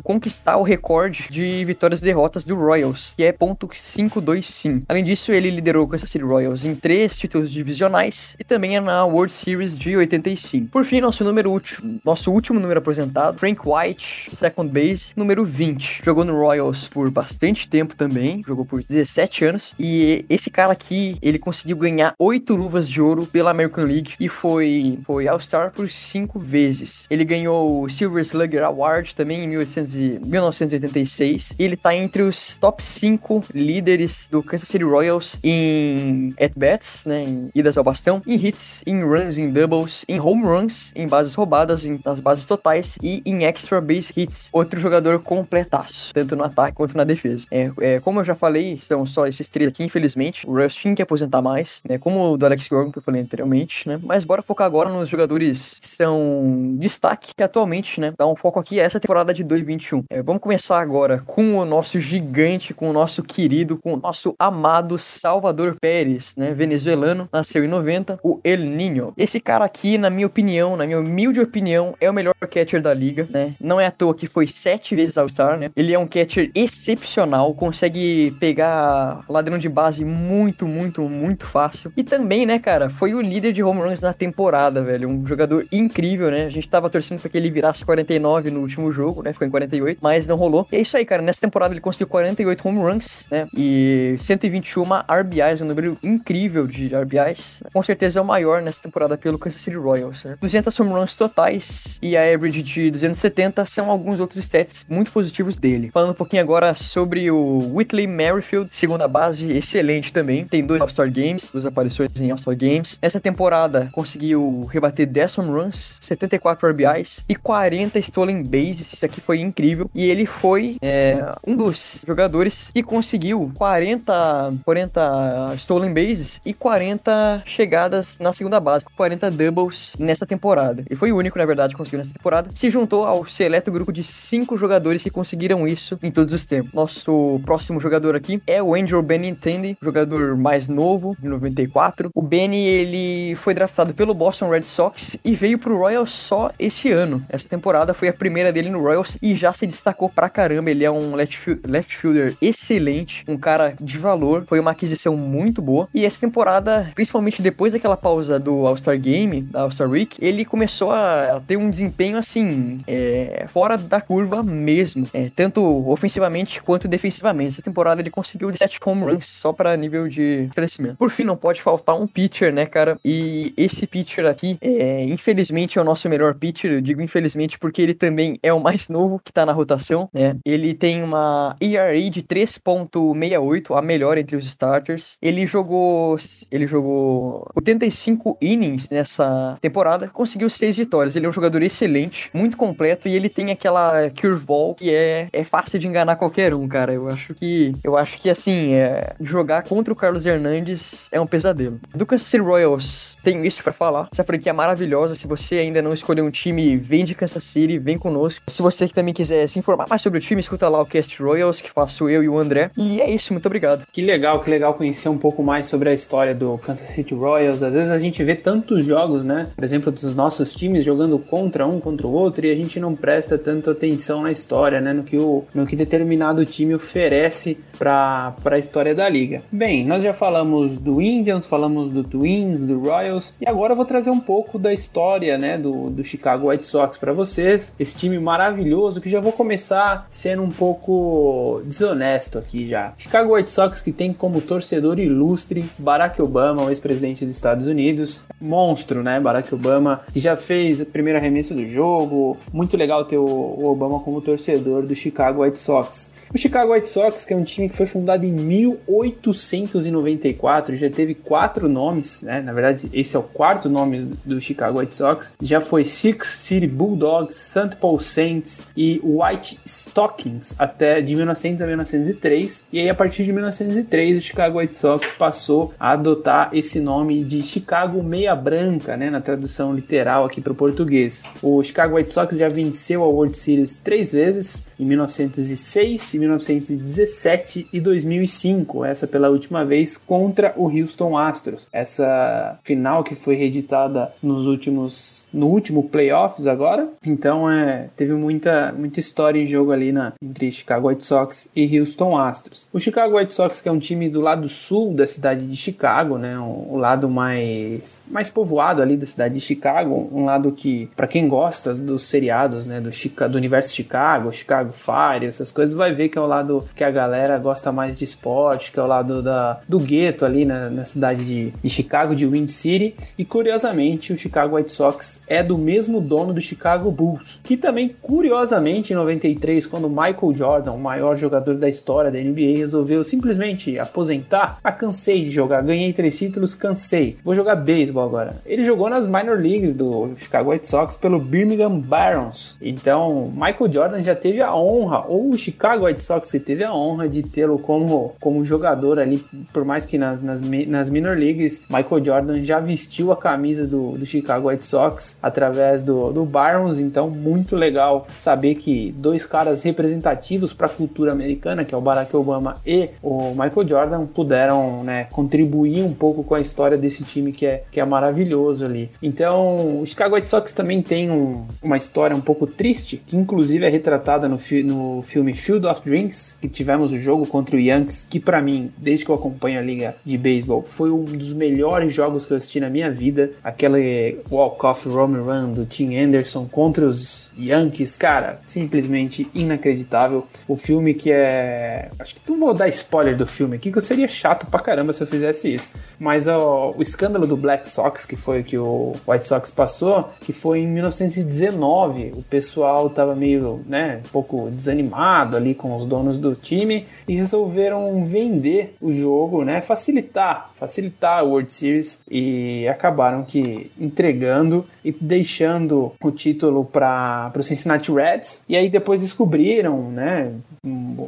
conquistar o recorde de vitórias e derrotas do Royals, que é .525. Além disso, ele liderou o Kansas City Royals em três títulos divisionais e também na World Series de 85. Por fim, nosso número último, nosso último número apresentado, Frank White, second base, número 20. Jogou no Royals por bastante tempo também, jogou por 17 anos e esse cara aqui, ele conseguiu ganhar oito luvas de ouro pela American League e foi, foi All-Star por cinco vezes. Ele ganhou o Silver Slugger Award também em 1800 e 1986 e ele tá entre os top 5 líderes do Kansas City Royals em at-bats, né, em idas ao bastão, em hits, em runs, em doubles, em home runs, em bases roubadas, em, nas bases totais e em extra base hits. Outro jogador completaço, tanto no ataque quanto na defesa. É, é, como eu já falei, são só esses três aqui, infelizmente. O Royals tinha que aposentar mais, né, como o do Alex Gordon que eu falei anteriormente, né, mas bora focar agora nos jogadores que são destaque que atualmente, né, dá um foco aqui essa temporada de 2021. É, vamos começar agora com o nosso gigante, com o nosso querido, com o nosso amado Salvador Pérez, né, venezuelano, nasceu em 90, o El Niño. Esse cara aqui, na minha opinião, na minha humilde opinião, é o melhor catcher da liga, né? Não é à toa que foi sete vezes All-Star, né? Ele é um catcher excepcional, consegue pegar ladrão de base muito, muito, muito fácil. E também, né, cara, foi o líder de home runs na temporada, velho. Um jogador incrível, né? A gente tava torcendo pra que ele virasse 49 no último jogo, né? Ficou em 48, mas não rolou. E é isso aí, cara. Nessa temporada ele conseguiu 48 home runs, né? E 121 RBIs, um número incrível de RBIs. Com certeza é o maior nessa temporada pelo Kansas City Royals, né? 200 home runs totais e a average de 270 são alguns outros stats muito positivos dele. Falando um pouquinho agora sobre o Whitley Merrifield, segunda base, excelente também. Tem dois All-Star Games, duas aparições em All-Star Games. Nessa temporada conseguiu rebater 10 home runs, 74 RBIs e 40 stolen bases. Isso aqui foi incrível. E ele foi é, um dos jogadores que conseguiu 40, 40 stolen bases e 40 chegadas na segunda base, 40 doubles nessa temporada. Ele foi o único, na verdade, que conseguiu nessa temporada. Se juntou ao seleto grupo de cinco jogadores que conseguiram isso em todos os tempos. Nosso próximo jogador aqui é o Andrew Benintendi, jogador mais novo, de 94. O Benny, ele foi draftado pelo Boston Red Sox e veio pro Royals só esse ano. Essa temporada foi a primeira dele no Royals e já se destacou pra caramba. Ele é um left, left fielder excelente, um cara de valor. Foi uma aquisição muito boa. E essa temporada, principalmente depois daquela pausa do All-Star Game, da All-Star Week, ele começou a ter um desempenho assim, é, fora da curva mesmo. É, tanto ofensivamente quanto defensivamente. Essa temporada ele conseguiu 17 home runs só para nível de crescimento. Por fim, não pode faltar um pitcher, né, cara? E esse pitcher aqui, é, infelizmente, é o nosso melhor pitcher. Eu digo infelizmente porque ele também é o mais novo que tá na rotação, né? Ele tem uma ERA de 3.68, a melhor entre os starters. Ele jogou, ele jogou 85 innings nessa temporada, conseguiu seis vitórias. Ele é um jogador excelente, muito completo e ele tem aquela curveball que é, é fácil de enganar qualquer um, cara. Eu acho que eu acho que assim, é, jogar contra o Carlos Hernandes é um pesadelo. Do Kansas City Royals, tenho isso para falar. Essa franquia é maravilhosa. Se você ainda não escolheu um time, vem de Kansas City, vem conosco. Se você também quiser se informar mais sobre o time, escuta lá o Cast Royals, que faço eu e o André. E é isso, muito obrigado. Que legal, que legal conhecer um pouco mais sobre a história do Kansas City Royals. Às vezes a gente vê tantos jogos, né? Por exemplo, dos nossos times jogando contra um, contra o outro, e a gente não presta tanto atenção na história, né? No que, o, no que determinado time oferece para a história da liga. Bem, nós já falamos do Indians, falamos do Twins, do Royals, e agora eu vou trazer um pouco da história, né? Do, do Chicago White Sox para vocês. Esse time maravilhoso que já vou começar sendo um pouco desonesto aqui já. Chicago White Sox que tem como torcedor ilustre Barack Obama, o ex-presidente dos Estados Unidos. Monstro, né? Barack Obama, que já fez o primeiro arremesso do jogo. Muito legal ter o, Obama como torcedor do Chicago White Sox. O Chicago White Sox, que é um time que foi fundado em 1894, já teve quatro nomes, né? Na verdade, esse é o quarto nome do Chicago White Sox. Já foi Six City Bulldogs, St. Paul Saints e White Stockings até de 1900 a 1903. E aí a partir de 1903 o Chicago White Sox passou a adotar esse nome de Chicago Meia Branca, né, na tradução literal aqui para o português. O Chicago White Sox já venceu a World Series três vezes, em 1906, em 1917 e 2005, essa pela última vez contra o Houston Astros. Essa final que foi reeditada nos últimos no último playoffs agora. Então é, teve muita, muita história em jogo ali na, entre Chicago White Sox e Houston Astros. O Chicago White Sox, que é um time do lado sul da cidade de Chicago, né, o, o lado mais, mais povoado ali da cidade de Chicago, um lado que, para quem gosta dos seriados, né, do, Chica, do universo Chicago, Chicago Fire, essas coisas, vai ver que é o lado que a galera gosta mais de esporte, que é o lado da, do gueto ali na, na cidade de, de Chicago, de Wind City. E curiosamente, o Chicago White Sox é do mesmo dono do Chicago Bulls, que também, curiosamente, em 93, quando Michael Jordan, o maior jogador da história da NBA, resolveu simplesmente aposentar, ah, cansei de jogar, ganhei três títulos, cansei, vou jogar beisebol agora. Ele jogou nas minor leagues do Chicago White Sox pelo Birmingham Barons. Então, Michael Jordan já teve a honra, ou o Chicago White Sox teve a honra de tê-lo como, como jogador ali, por mais que nas, nas, nas minor leagues, Michael Jordan já vestiu a camisa do, do Chicago White Sox através do, do Barons, então muito legal saber que dois caras representativos para a cultura americana, que é o Barack Obama e o Michael Jordan, puderam né, contribuir um pouco com a história desse time que é, que é maravilhoso ali. Então, o Chicago White Sox também tem um, uma história um pouco triste, que inclusive é retratada no, no filme Field of Dreams, que tivemos o jogo contra o Yankees, que para mim, desde que eu acompanho a liga de beisebol, foi um dos melhores jogos que eu assisti na minha vida. Aquele walk-off home run do Tim Anderson contra os Yankees, cara, simplesmente inacreditável. O filme que é. Acho que não vou dar spoiler do filme aqui, que eu seria chato pra caramba se eu fizesse isso. Mas ó, o escândalo do Black Sox, que foi que o White Sox passou, que foi em 1919. O pessoal tava meio, né, um pouco desanimado ali com os donos do time e resolveram vender o jogo, né, facilitar, facilitar a World Series e acabaram que entregando e deixando o título para o Cincinnati Reds. E aí depois descobriram, né,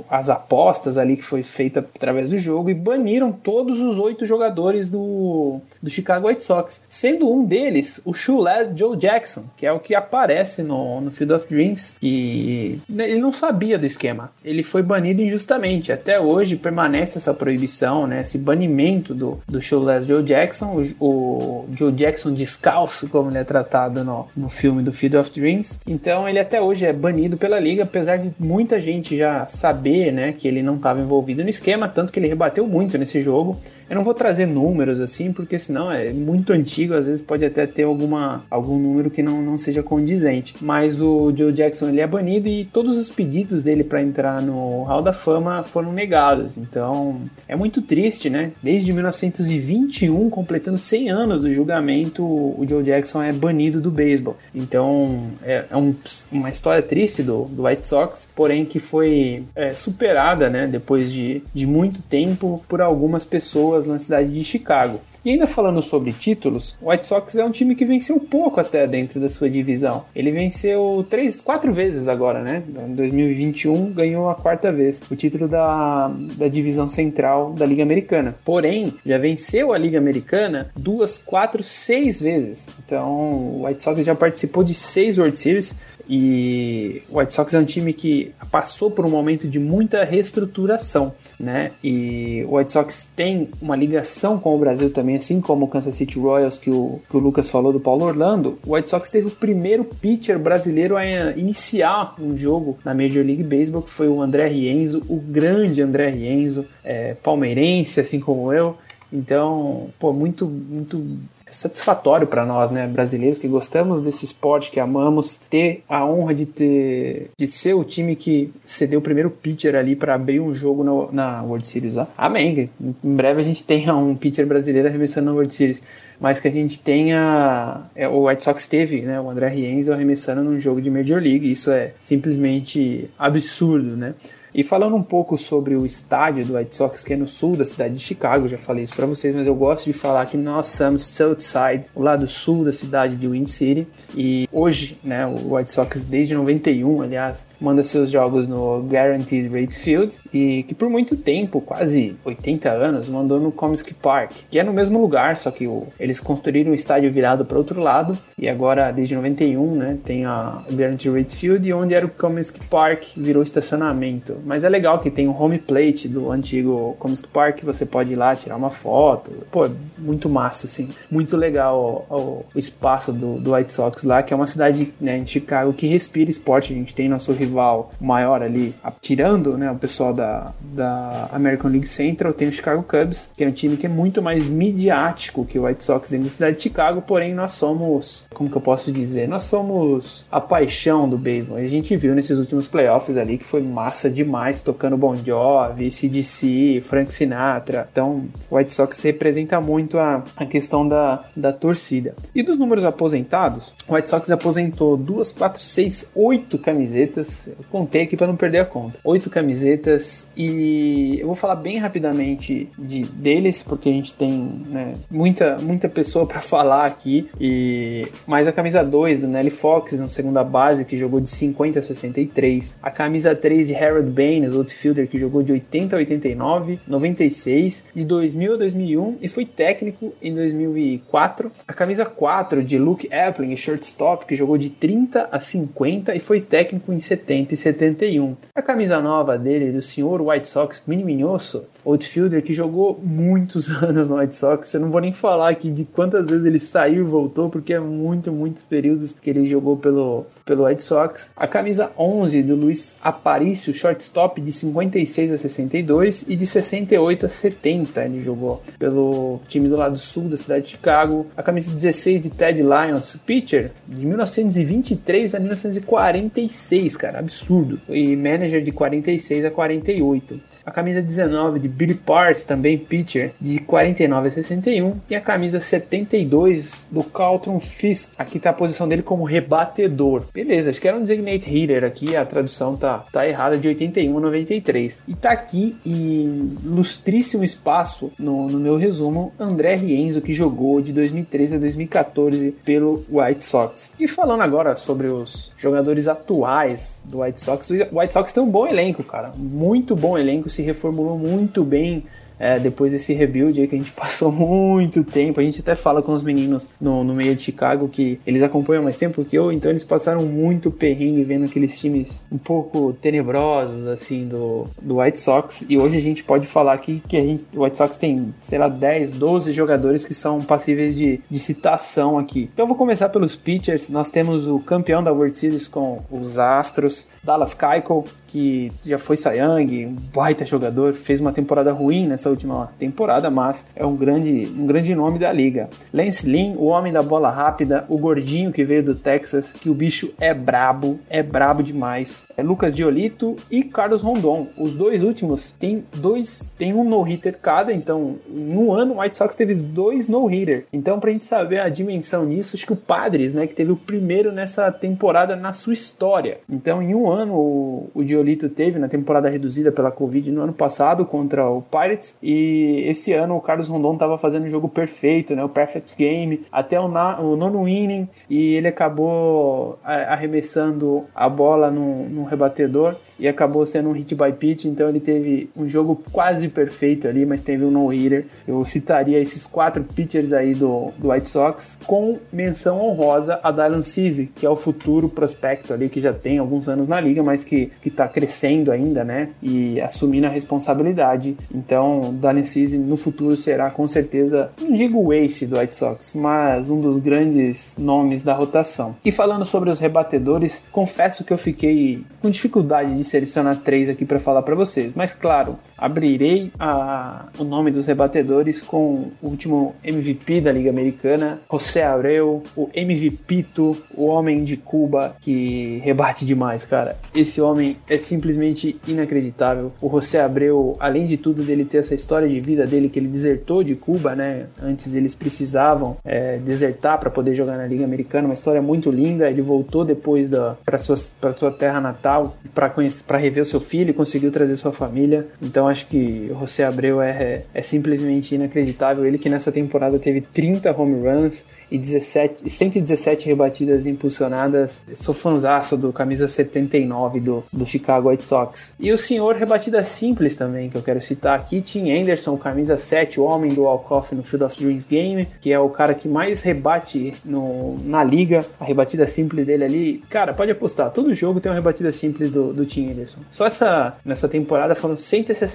as apostas ali que foi feita através do jogo e baniram todos os oito jogadores do, do Chicago White Sox, sendo um deles o Shoeless Joe Jackson, que é o que aparece no, no Field of Dreams, e ele não sabia do esquema. Ele foi banido injustamente. Até hoje permanece essa proibição, né, esse banimento do, do Shoeless Joe Jackson, o, o Joe Jackson descalço, como ele é tratado no, no filme do Field of Dreams. Então ele até hoje é banido pela liga, apesar de muita gente já saber, né, que ele não estava envolvido no esquema, tanto que ele rebateu muito nesse jogo. Eu não vou trazer números assim, porque senão é muito antigo, às vezes pode até ter alguma, algum número que não, não seja condizente. Mas o Joe Jackson ele é banido e todos os pedidos dele para entrar no Hall da Fama foram negados. Então é muito triste, né? Desde 1921, completando 100 anos do julgamento, o Joe Jackson é banido do beisebol. Então é, é um, uma história triste do, do White Sox, porém que foi é, superada, né? Depois de, de muito tempo por algumas pessoas na cidade de Chicago. E ainda falando sobre títulos, o White Sox é um time que venceu pouco até dentro da sua divisão. Ele venceu três, quatro vezes agora, né? Em 2021 ganhou a quarta vez o título da, da divisão central da Liga Americana. Porém, já venceu a Liga Americana duas, quatro, seis vezes. Então, o White Sox já participou de seis World Series, e o White Sox é um time que passou por um momento de muita reestruturação, né? E o White Sox tem uma ligação com o Brasil também, assim como o Kansas City Royals que o, que o Lucas falou do Paulo Orlando. O White Sox teve o primeiro pitcher brasileiro a iniciar um jogo na Major League Baseball, que foi o André Rienzo, o grande André Rienzo, é, palmeirense, assim como eu. Então, pô, muito, muito satisfatório para nós, né, brasileiros que gostamos desse esporte, que amamos, ter a honra de ter de ser o time que cedeu o primeiro pitcher ali para abrir um jogo no, na World Series. Ó. Amém. Em breve a gente tenha um pitcher brasileiro arremessando na World Series mas que a gente tenha. É, o White Sox teve, né? O André Rienzo arremessando num jogo de Major League. Isso é simplesmente absurdo, né? E falando um pouco sobre o estádio do White Sox, que é no sul da cidade de Chicago, já falei isso para vocês, mas eu gosto de falar que nós somos Southside, o lado sul da cidade de Wind City. E hoje, né, o White Sox desde 91, aliás, manda seus jogos no Guaranteed Rate Field e que por muito tempo, quase 80 anos, mandou no Comiskey Park, que é no mesmo lugar, só que o, eles construíram o estádio virado para outro lado e agora desde 91, né, tem a Guaranteed Rate Field onde era o Comiskey Park virou estacionamento. Mas é legal que tem o home plate do antigo Comiskey Park, você pode ir lá tirar uma foto. Pô, é muito massa assim, muito legal o espaço do, do White Sox lá, que é uma cidade né, em Chicago que respira esporte. A gente tem nosso rival maior ali, tirando né, o pessoal da, da American League Central, tem o Chicago Cubs, que é um time que é muito mais midiático que o White Sox dentro da cidade de Chicago, porém nós somos, como que eu posso dizer, nós somos a paixão do beisebol. A gente viu nesses últimos playoffs ali que foi massa demais, tocando Bon Jovi, CDC, Frank Sinatra. Então, o White Sox representa muito a, a questão da, da torcida. E dos números aposentados, o White Sox aposentou duas, quatro, seis, oito camisetas. Eu contei aqui para não perder a conta. Oito camisetas e eu vou falar bem rapidamente de deles porque a gente tem né, muita muita pessoa para falar aqui e mais a camisa 2 do Nelly Fox na segunda base que jogou de 50 a 63, a camisa 3 de Harold Baines, outfielder que jogou de 80 a 89, 96, de 2000 a 2001 e foi técnico em 2004, a camisa 4 de Luke Appling, shortstop que jogou de 30 a 50 e foi técnico em 70 e 71. A camisa nova dele, do senhor White Sox, Mini Minhoso, outfielder que jogou muitos anos no White Sox. Eu não vou nem falar aqui de quantas vezes ele saiu e voltou, porque é muito, muitos períodos que ele jogou pelo, pelo White Sox. A camisa 11 do Luiz Aparício, shortstop de 56 a 62 e de 68 a 70 ele jogou pelo time do lado sul da cidade de Chicago. A camisa 16 de Ted Lyons, pitcher de 1923 a 1946, cara, absurdo. E manager de 46 a 48 a camisa 19 de Billy Parts, também pitcher, de 49 a 61, e a camisa 72 do Caltron Fisk. Aqui tá a posição dele como rebatedor. Beleza, acho que era um designate hitter aqui, a tradução tá, tá errada, de 81 a 93. E tá aqui em ilustríssimo espaço no, no meu resumo, André Rienzo, que jogou de 2013 a 2014 pelo White Sox. E falando agora sobre os jogadores atuais do White Sox, o White Sox tem um bom elenco, cara, muito bom elenco se reformulou muito bem é, depois desse rebuild aí que a gente passou muito tempo. A gente até fala com os meninos no, no meio de Chicago que eles acompanham mais tempo que eu, então eles passaram muito perrengue vendo aqueles times um pouco tenebrosos assim do, do White Sox. E hoje a gente pode falar aqui que a gente, o White Sox tem, sei lá, 10, 12 jogadores que são passíveis de, de citação aqui. Então eu vou começar pelos pitchers. Nós temos o campeão da World Series com os Astros, Dallas Keuchel, que já foi Sayang, um baita jogador, fez uma temporada ruim nessa última temporada, mas é um grande, um grande nome da liga. Lance Lynn, o homem da bola rápida, o gordinho que veio do Texas, que o bicho é brabo, é brabo demais. É Lucas Diolito e Carlos Rondon. Os dois últimos tem dois, tem um no-hitter cada, então no ano o White Sox teve dois no-hitter. Então pra gente saber a dimensão nisso, acho que o Padres, né, que teve o primeiro nessa temporada na sua história. Então em um ano o Diolito teve na temporada reduzida pela Covid no ano passado contra o Pirates e esse ano o Carlos Rondon estava fazendo o jogo perfeito, né, o perfect game até o, na, o nono inning e ele acabou arremessando a bola no, no rebatedor e acabou sendo um hit by pitch, então ele teve um jogo quase perfeito ali, mas teve um no-hitter. Eu citaria esses quatro pitchers aí do, do White Sox com menção honrosa a Dylan Cease, que é o futuro prospecto ali que já tem alguns anos na liga, mas que, que tá crescendo ainda, né? E assumindo a responsabilidade. Então, Dylan Cease no futuro será com certeza, não digo o ace do White Sox, mas um dos grandes nomes da rotação. E falando sobre os rebatedores, confesso que eu fiquei com dificuldade de selecionar três aqui para falar para vocês, mas claro, abrirei a, o nome dos rebatedores com o último MVP da Liga Americana, José Abreu, o MVP, o homem de Cuba que rebate demais, cara. Esse homem é simplesmente inacreditável. O José Abreu, além de tudo, dele ter essa história de vida dele que ele desertou de Cuba, né? Antes eles precisavam é, desertar para poder jogar na Liga Americana, uma história muito linda. Ele voltou depois para sua sua terra natal para para rever o seu filho, e conseguiu trazer sua família. Então acho que o José Abreu é, é simplesmente inacreditável. Ele que nessa temporada teve 30 home runs e 17, 117 rebatidas impulsionadas. Sou fanzaço do camisa 79 do, do Chicago White Sox. E o senhor rebatida simples também, que eu quero citar aqui, Tim Anderson, camisa 7, o homem do walk-off no Field of Dreams Game, que é o cara que mais rebate no, na liga. A rebatida simples dele ali, cara, pode apostar, todo jogo tem uma rebatida simples do, do Tim Anderson. Só essa, nessa temporada foram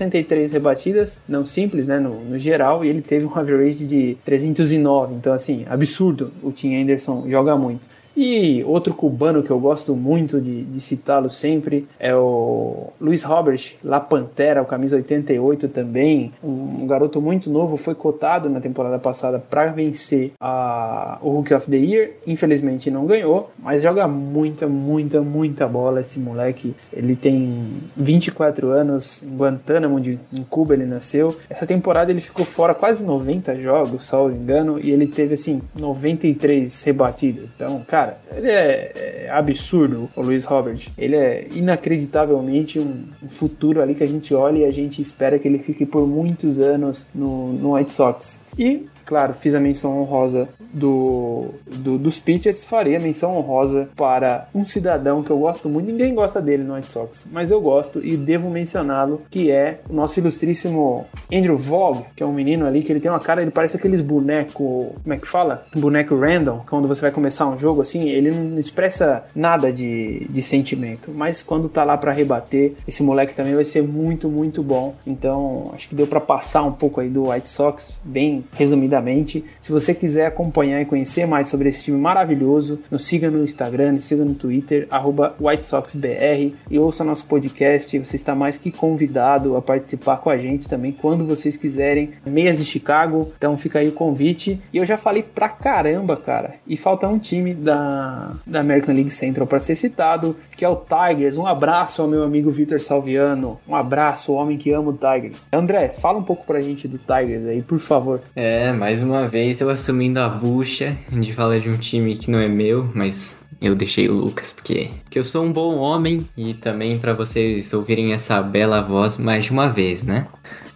163 rebatidas, não simples, né, no, no geral, e ele teve um average de 309, então assim, absurdo. O Tim Anderson joga muito. E outro cubano que eu gosto muito de, de citá-lo sempre é o Luiz Robert, La Pantera, o camisa 88 também. Um, um garoto muito novo, foi cotado na temporada passada para vencer a, o Rookie of the Year. Infelizmente não ganhou, mas joga muita, muita, muita bola esse moleque. Ele tem 24 anos, em Guantánamo, de, em Cuba ele nasceu. Essa temporada ele ficou fora quase 90 jogos, salvo engano, e ele teve assim 93 rebatidas. Então, cara cara, ele é, é, absurdo, o Luiz Robert. Ele é inacreditavelmente um, um, futuro ali que a gente olha e a gente espera que ele fique por muitos anos no, no White Sox. E Claro, fiz a menção honrosa do, do, dos pitchers, farei a menção honrosa para um cidadão que eu gosto muito. Ninguém gosta dele no White Sox, mas eu gosto e devo mencioná-lo, que é o nosso ilustríssimo Andrew Vogue, que é um menino ali que ele tem uma cara, ele parece aqueles bonecos, como é que fala? Boneco random, quando você vai começar um jogo assim, ele não expressa nada de, de sentimento, mas quando tá lá para rebater, esse moleque também vai ser muito, muito bom. Então, acho que deu para passar um pouco aí do White Sox, bem resumido rapidamente. Se você quiser acompanhar e conhecer mais sobre esse time maravilhoso, nos siga no Instagram, nos siga no Twitter, arroba WhiteSoxBR e ouça nosso podcast. Você está mais que convidado a participar com a gente também quando vocês quiserem. Meias de Chicago, então fica aí o convite. E eu já falei pra caramba, cara. E falta um time da, da American League Central para ser citado, que é o Tigers. Um abraço ao meu amigo Vitor Salviano. Um abraço, homem que ama o Tigers. André, fala um pouco pra gente do Tigers aí, por favor. É, mais uma vez eu assumindo a bucha de falar de um time que não é meu, mas eu deixei o Lucas porque, porque eu sou um bom homem. E também para vocês ouvirem essa bela voz mais de uma vez, né?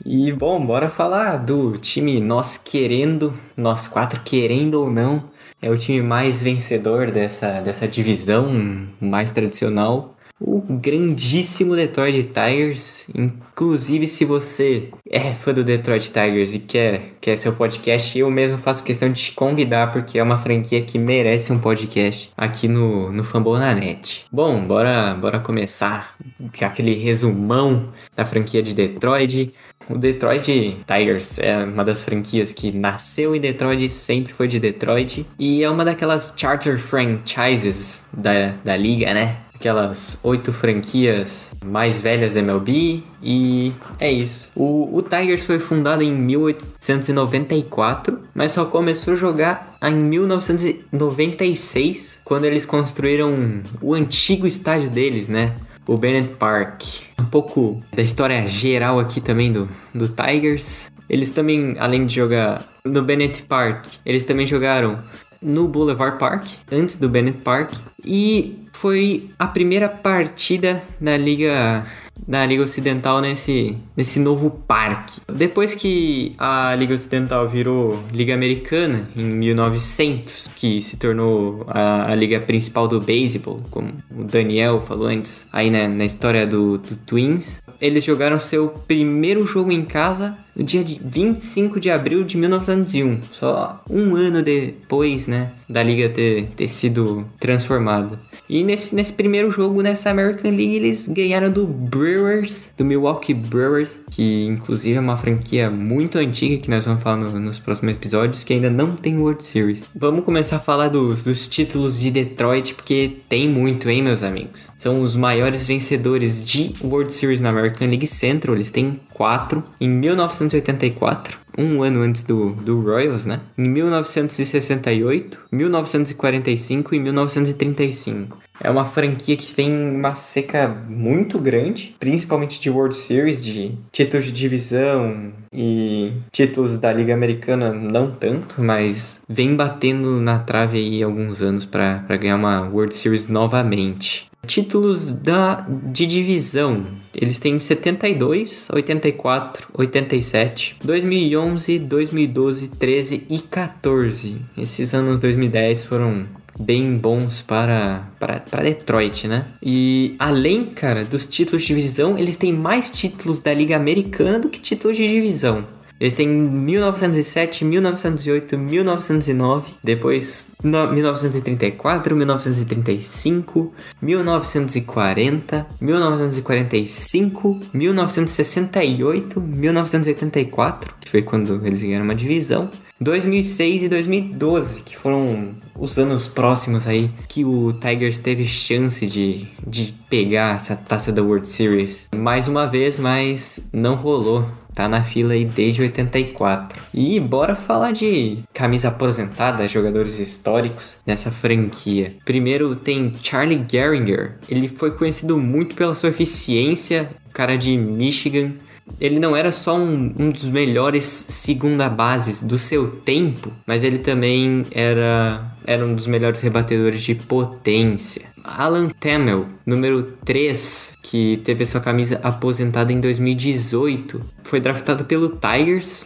E bom, bora falar do time nós querendo, nós quatro querendo ou não, é o time mais vencedor dessa, dessa divisão mais tradicional o grandíssimo Detroit Tigers. Inclusive, se você é fã do Detroit Tigers e quer, quer seu podcast, eu mesmo faço questão de te convidar, porque é uma franquia que merece um podcast aqui no, no Fambonanet. Bom, bora, bora começar com aquele resumão da franquia de Detroit. O Detroit Tigers é uma das franquias que nasceu em Detroit sempre foi de Detroit. E é uma daquelas charter franchises da, da liga, né? Aquelas oito franquias mais velhas da MLB e é isso. O, o Tigers foi fundado em 1894, mas só começou a jogar em 1996, quando eles construíram o antigo estádio deles, né? O Bennett Park. Um pouco da história geral aqui também do, do Tigers. Eles também, além de jogar no Bennett Park, eles também jogaram no Boulevard Park, antes do Bennett Park, e foi a primeira partida da Liga da Liga Ocidental nesse, nesse novo parque. Depois que a Liga Ocidental virou Liga Americana em 1900, que se tornou a, a liga principal do beisebol, como o Daniel falou antes, aí na, na história do, do Twins, eles jogaram seu primeiro jogo em casa no dia de 25 de abril de 1901, só um ano depois, né, da liga ter, ter sido transformada. E nesse, nesse primeiro jogo, nessa American League, eles ganharam do Brewers, do Milwaukee Brewers, que inclusive é uma franquia muito antiga que nós vamos falar no, nos próximos episódios, que ainda não tem World Series. Vamos começar a falar dos, dos títulos de Detroit, porque tem muito, hein, meus amigos? São os maiores vencedores de World Series na American League Central, eles têm quatro. Em 1984, um ano antes do, do Royals, né? Em 1968, 1945 e 1935. É uma franquia que tem uma seca muito grande, principalmente de World Series, de títulos de divisão e títulos da Liga Americana não tanto, mas vem batendo na trave aí alguns anos para ganhar uma World Series novamente. Títulos da, de divisão. Eles têm 72, 84, 87, 2011, 2012, 13 e 14. Esses anos 2010 foram bem bons para, para, para Detroit, né? E além, cara, dos títulos de divisão, eles têm mais títulos da Liga Americana do que títulos de divisão. Eles têm 1907, 1908, 1909, depois no, 1934, 1935, 1940, 1945, 1968, 1984, que foi quando eles ganharam uma divisão, 2006 e 2012, que foram os anos próximos aí que o Tigers teve chance de, de pegar essa taça da World Series. Mais uma vez, mas não rolou. Tá na fila aí desde 84. E bora falar de camisa aposentada, jogadores históricos nessa franquia. Primeiro tem Charlie Gehringer. Ele foi conhecido muito pela sua eficiência, cara de Michigan, ele não era só um, um dos melhores segunda bases do seu tempo, mas ele também era, era um dos melhores rebatedores de potência. Alan Tamel, número 3, que teve sua camisa aposentada em 2018, foi draftado pelo Tigers.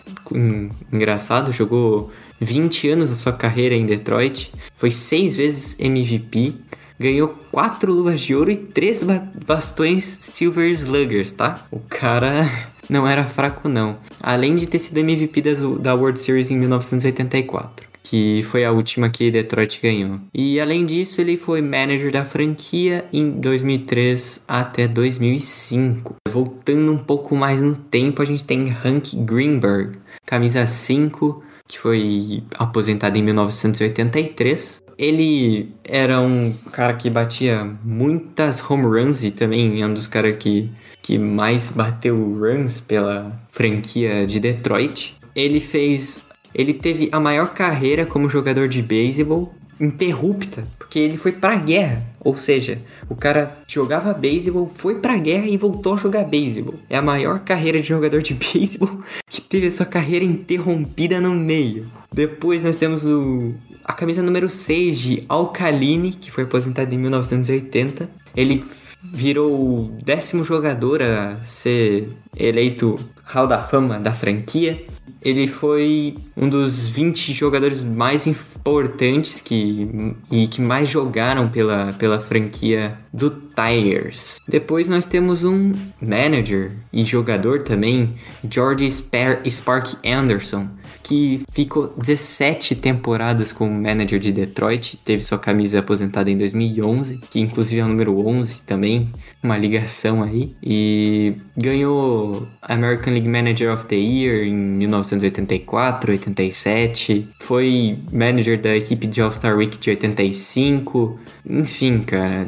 Engraçado, jogou 20 anos da sua carreira em Detroit, foi seis vezes MVP, ganhou quatro luvas de ouro e três bastões Silver Sluggers, tá? O cara não era fraco não. Além de ter sido MVP da World Series em 1984 que foi a última que Detroit ganhou. E além disso, ele foi manager da franquia em 2003 até 2005. Voltando um pouco mais no tempo, a gente tem Hank Greenberg, camisa 5, que foi aposentado em 1983. Ele era um cara que batia muitas home runs e também é um dos caras que que mais bateu runs pela franquia de Detroit. Ele fez. Ele teve a maior carreira como jogador de beisebol interrupta, porque ele foi pra guerra. Ou seja, o cara jogava beisebol, foi pra guerra e voltou a jogar beisebol. É a maior carreira de jogador de beisebol que teve a sua carreira interrompida no meio. Depois nós temos o, a camisa número 6 de Alkaline, que foi aposentado em 1980. Ele virou o décimo jogador a ser eleito Hall da Fama da franquia. Ele foi um dos 20 jogadores mais importantes que, e que mais jogaram pela, pela franquia do Tigers. Depois nós temos um manager e jogador também, George Spark Anderson que ficou 17 temporadas como manager de Detroit, teve sua camisa aposentada em 2011, que inclusive é o número 11 também, uma ligação aí, e ganhou American League Manager of the Year em 1984, 87, foi manager da equipe de All-Star Week de 85, enfim, cara,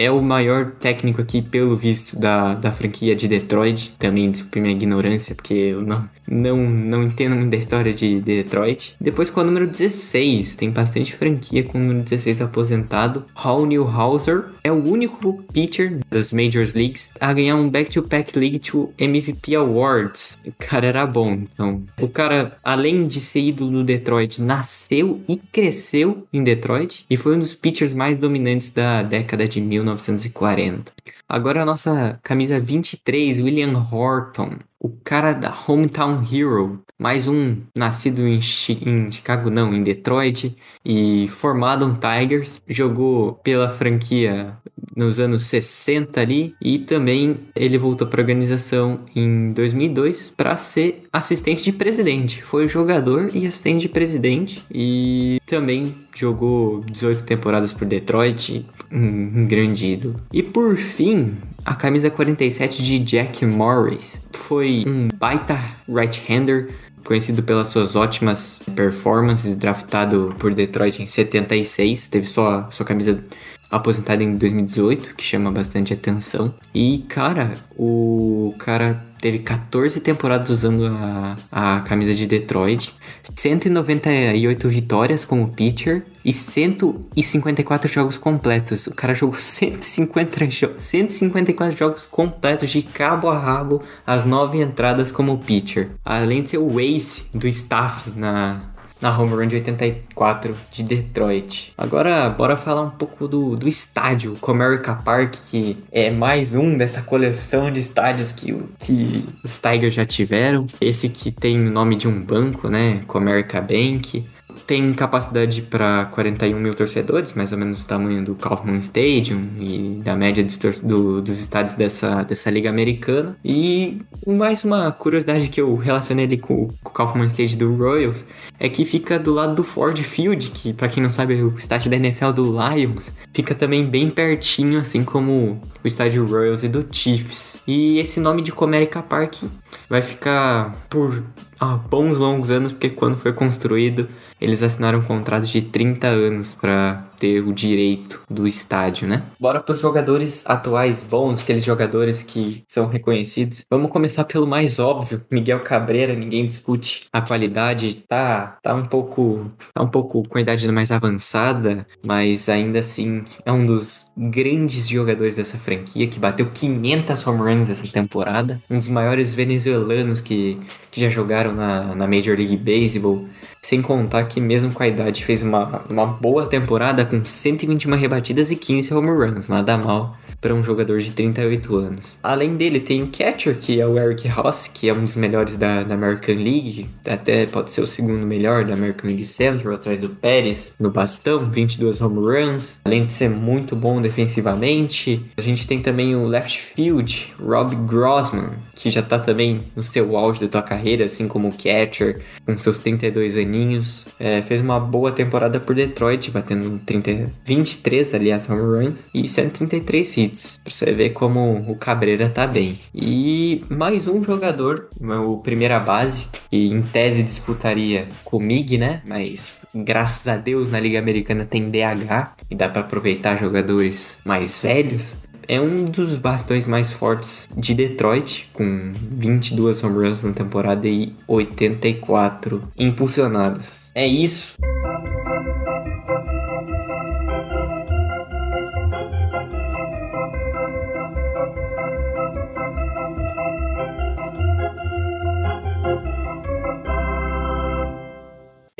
é o maior técnico aqui, pelo visto, da, da franquia de Detroit. Também desculpe minha ignorância, porque eu não, não, não entendo muito da história de Detroit. Depois com o número 16, tem bastante franquia com o número 16 aposentado. Hall Newhouser é o único pitcher das Majors Leagues a ganhar um Back-to-Back League to MVP Awards. O cara era bom, então. O cara, além de ser ídolo do Detroit, nasceu e cresceu em Detroit e foi um dos pitchers mais dominantes da década de 1940. Agora a nossa camisa 23, William Horton, o cara da Hometown Hero, mais um nascido em, em, Chicago, não, em Detroit e formado em Tigers, jogou pela franquia nos anos 60 ali e também ele voltou para a organização em 2002 para ser assistente de presidente. Foi jogador e assistente de presidente e também jogou 18 temporadas por Detroit, um, um grande ídolo. E por fim, a camisa 47 de Jack Morris foi um baita right-hander, conhecido pelas suas ótimas performances, draftado por Detroit em 76, teve sua, sua camisa aposentado em 2018, que chama bastante atenção. E, cara, o cara teve 14 temporadas usando a, a camisa de Detroit, 198 vitórias como pitcher e 154 jogos completos. O cara jogou 150 jo 154 jogos completos de cabo a rabo, as 9 entradas como pitcher. Além de ser o ace do staff na, na home run de 84 de Detroit. Agora, bora falar um pouco do, do estádio, Comerica Park, que é mais um dessa coleção de estádios que, que os Tigers já tiveram. Esse que tem o nome de um banco, né? Comerica Bank tem capacidade para 41 mil torcedores, mais ou menos o tamanho do Kaufman Stadium e da média dos, do, dos estádios dessa, dessa liga americana. E mais uma curiosidade que eu relacionei ali com, com o Kaufman Stadium do Royals é que fica do lado do Ford Field, que para quem não sabe é o estádio da NFL do Lions, fica também bem pertinho, assim como o estádio Royals e do Chiefs. E esse nome de Comerica Park vai ficar por há bons longos anos, porque quando foi construído, eles assinaram um contrato de 30 anos para ter o direito do estádio, né? Bora para os jogadores atuais bons, aqueles jogadores que são reconhecidos. Vamos começar pelo mais óbvio, Miguel Cabreira, ninguém discute a qualidade, tá, tá um pouco, tá um pouco com a idade mais avançada, mas ainda assim é um dos grandes jogadores dessa franquia que bateu 500 home runs essa temporada, um dos maiores venezuelanos que, que já jogaram na, na Major League Baseball. Sem contar que, mesmo com a idade, fez uma, uma boa temporada com 121 rebatidas e 15 home runs, nada mal para um jogador de 38 anos. Além dele, tem o catcher, que é o Eric Ross, que é um dos melhores da, da American League, até pode ser o segundo melhor da American League Central, atrás do Pérez no bastão, 22 home runs. Além de ser muito bom defensivamente, a gente tem também o left field, Rob Grossman, que já tá também no seu auge da sua carreira, assim como o catcher, com seus 32 aninhos. É, fez uma boa temporada por Detroit, batendo 30, 23, aliás, home runs e 133 hits. Pra você ver como o Cabreira tá bem. E mais um jogador, o primeira base, que em tese disputaria comigo, né? Mas graças a Deus na Liga Americana tem DH e dá para aproveitar jogadores mais velhos é um dos bastões mais fortes de Detroit, com 22 home runs na temporada e 84 impulsionadas. É isso.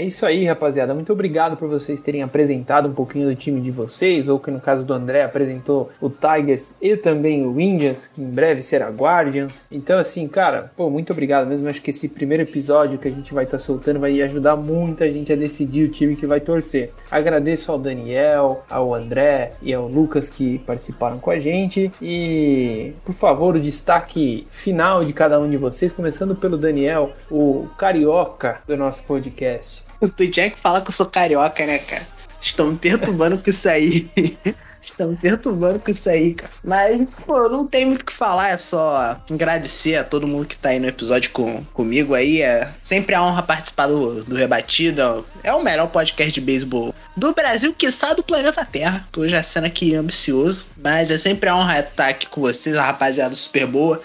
É isso aí, rapaziada. Muito obrigado por vocês terem apresentado um pouquinho do time de vocês, ou que no caso do André apresentou o Tigers e também o Indians, que em breve será Guardians. Então, assim, cara, pô, muito obrigado mesmo. Acho que esse primeiro episódio que a gente vai estar tá soltando vai ajudar muita gente a decidir o time que vai torcer. Agradeço ao Daniel, ao André e ao Lucas que participaram com a gente. E, por favor, o destaque final de cada um de vocês, começando pelo Daniel, o carioca do nosso podcast. Tu tinha que falar que eu sou carioca, né, cara? Estão me perturbando com isso aí. Estão me perturbando com isso aí, cara. Mas, pô, não tem muito o que falar, é só agradecer a todo mundo que tá aí no episódio com, comigo aí. É sempre a honra participar do, do Rebatido. É o melhor podcast de beisebol do Brasil, quiçá do planeta Terra. Tô já sendo aqui ambicioso, mas é sempre a honra estar aqui com vocês, a rapaziada super boa.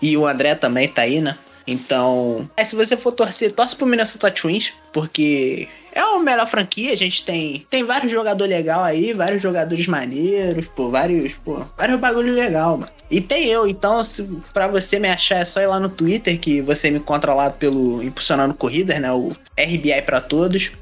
E o André também tá aí, né? Então, é, se você for torcer, torce pro Minnesota Twins, porque é a melhor franquia. A gente tem, tem vários jogadores legais aí, vários jogadores maneiros, pô, vários, pô, vários bagulho legal, mano. E tem eu, então, se, pra você me achar, é só ir lá no Twitter, que você me encontra lá pelo Impulsionando Corridas, né? O RBI para todos.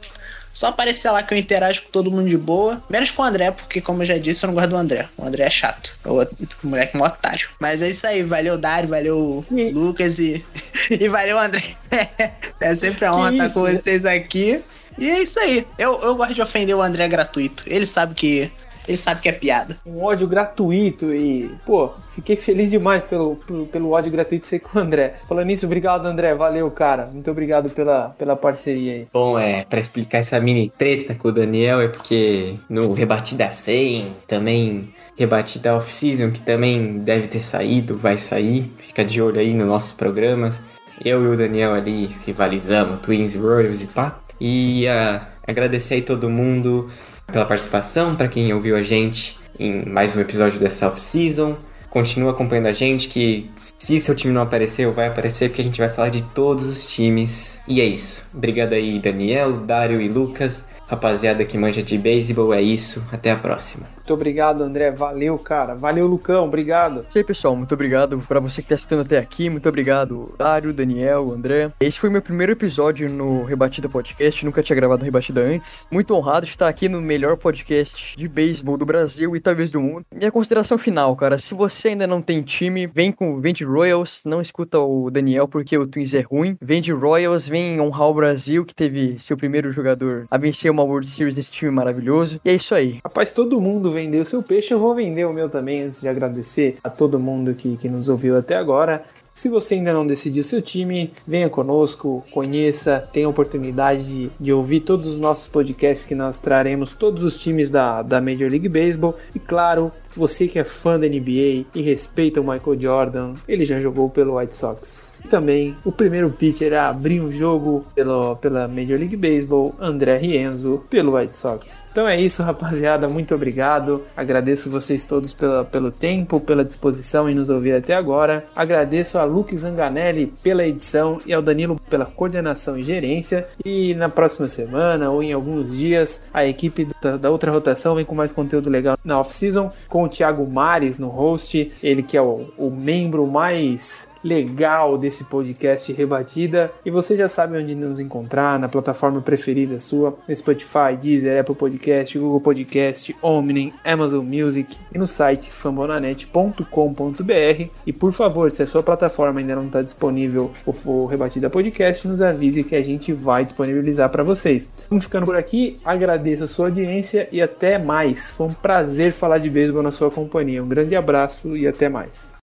Só aparecer lá que eu interajo com todo mundo de boa. Menos com o André, porque, como eu já disse, eu não gosto do André. O André é chato. O moleque é um otário. Mas é isso aí. Valeu, Dário. Valeu, e... Lucas. E, e valeu, André. é sempre a honra estar com vocês aqui. E é isso aí. Eu, eu gosto de ofender o André gratuito. Ele sabe que ele sabe que é piada. Um ódio gratuito e, pô, fiquei feliz demais pelo, pelo, pelo ódio gratuito ser com o André. Falando nisso, obrigado, André. Valeu, cara. Muito obrigado pela, pela parceria aí. Bom, é, pra explicar essa mini treta com o Daniel, é porque no Rebatida 100, também Rebatida Off-Season, que também deve ter saído, vai sair. Fica de olho aí nos nossos programas. Eu e o Daniel ali rivalizamos, Twins Royals e pá. E uh, agradecer aí todo mundo pela participação, para quem ouviu a gente em mais um episódio dessa off-season. Continua acompanhando a gente, que se seu time não apareceu, vai aparecer, porque a gente vai falar de todos os times. E é isso. Obrigado aí, Daniel, Dário e Lucas. Rapaziada que manja de beisebol, é isso. Até a próxima. Muito obrigado, André. Valeu, cara. Valeu, Lucão. Obrigado. E aí, pessoal, muito obrigado para você que tá assistindo até aqui. Muito obrigado, Dário, Daniel, André. Esse foi meu primeiro episódio no Rebatida Podcast. Nunca tinha gravado Rebatida antes. Muito honrado de estar aqui no melhor podcast de beisebol do Brasil e talvez do mundo. Minha consideração final, cara. Se você ainda não tem time, vem com vem de Royals. Não escuta o Daniel porque o Twins é ruim. Vem de Royals, vem honrar o Brasil, que teve seu primeiro jogador a vencer uma World Series nesse time maravilhoso. E é isso aí. Rapaz, todo mundo vendeu seu peixe, eu vou vender o meu também, antes de agradecer a todo mundo que, que nos ouviu até agora. Se você ainda não decidiu seu time, venha conosco, conheça, tenha a oportunidade de, de, ouvir todos os nossos podcasts que nós traremos todos os times da, da Major League Baseball. E claro, você que é fã da NBA e respeita o Michael Jordan, ele já jogou pelo White Sox. Também o primeiro pitcher a abrir um jogo pelo, pela Major League Baseball, André Rienzo, pelo White Sox. Então é isso, rapaziada. Muito obrigado. Agradeço vocês todos pela, pelo tempo, pela disposição em nos ouvir até agora. Agradeço a Luke Zanganelli pela edição e ao Danilo pela coordenação e gerência. E na próxima semana ou em alguns dias, a equipe da, da outra rotação vem com mais conteúdo legal na off-season com o Thiago Mares no host, ele que é o, o membro mais legal desse podcast Rebatida. E você já sabe onde nos encontrar, na plataforma preferida sua, Spotify, Deezer, Apple Podcast, Google Podcast, Omni, Amazon Music e no site fambonanet.com.br. E por favor, se a sua plataforma ainda não está disponível o Rebatida Podcast, nos avise que a gente vai disponibilizar para vocês. Vamos ficando por aqui, agradeço a sua audiência e até mais. Foi um prazer falar de beisebol na sua companhia. Um grande abraço e até mais.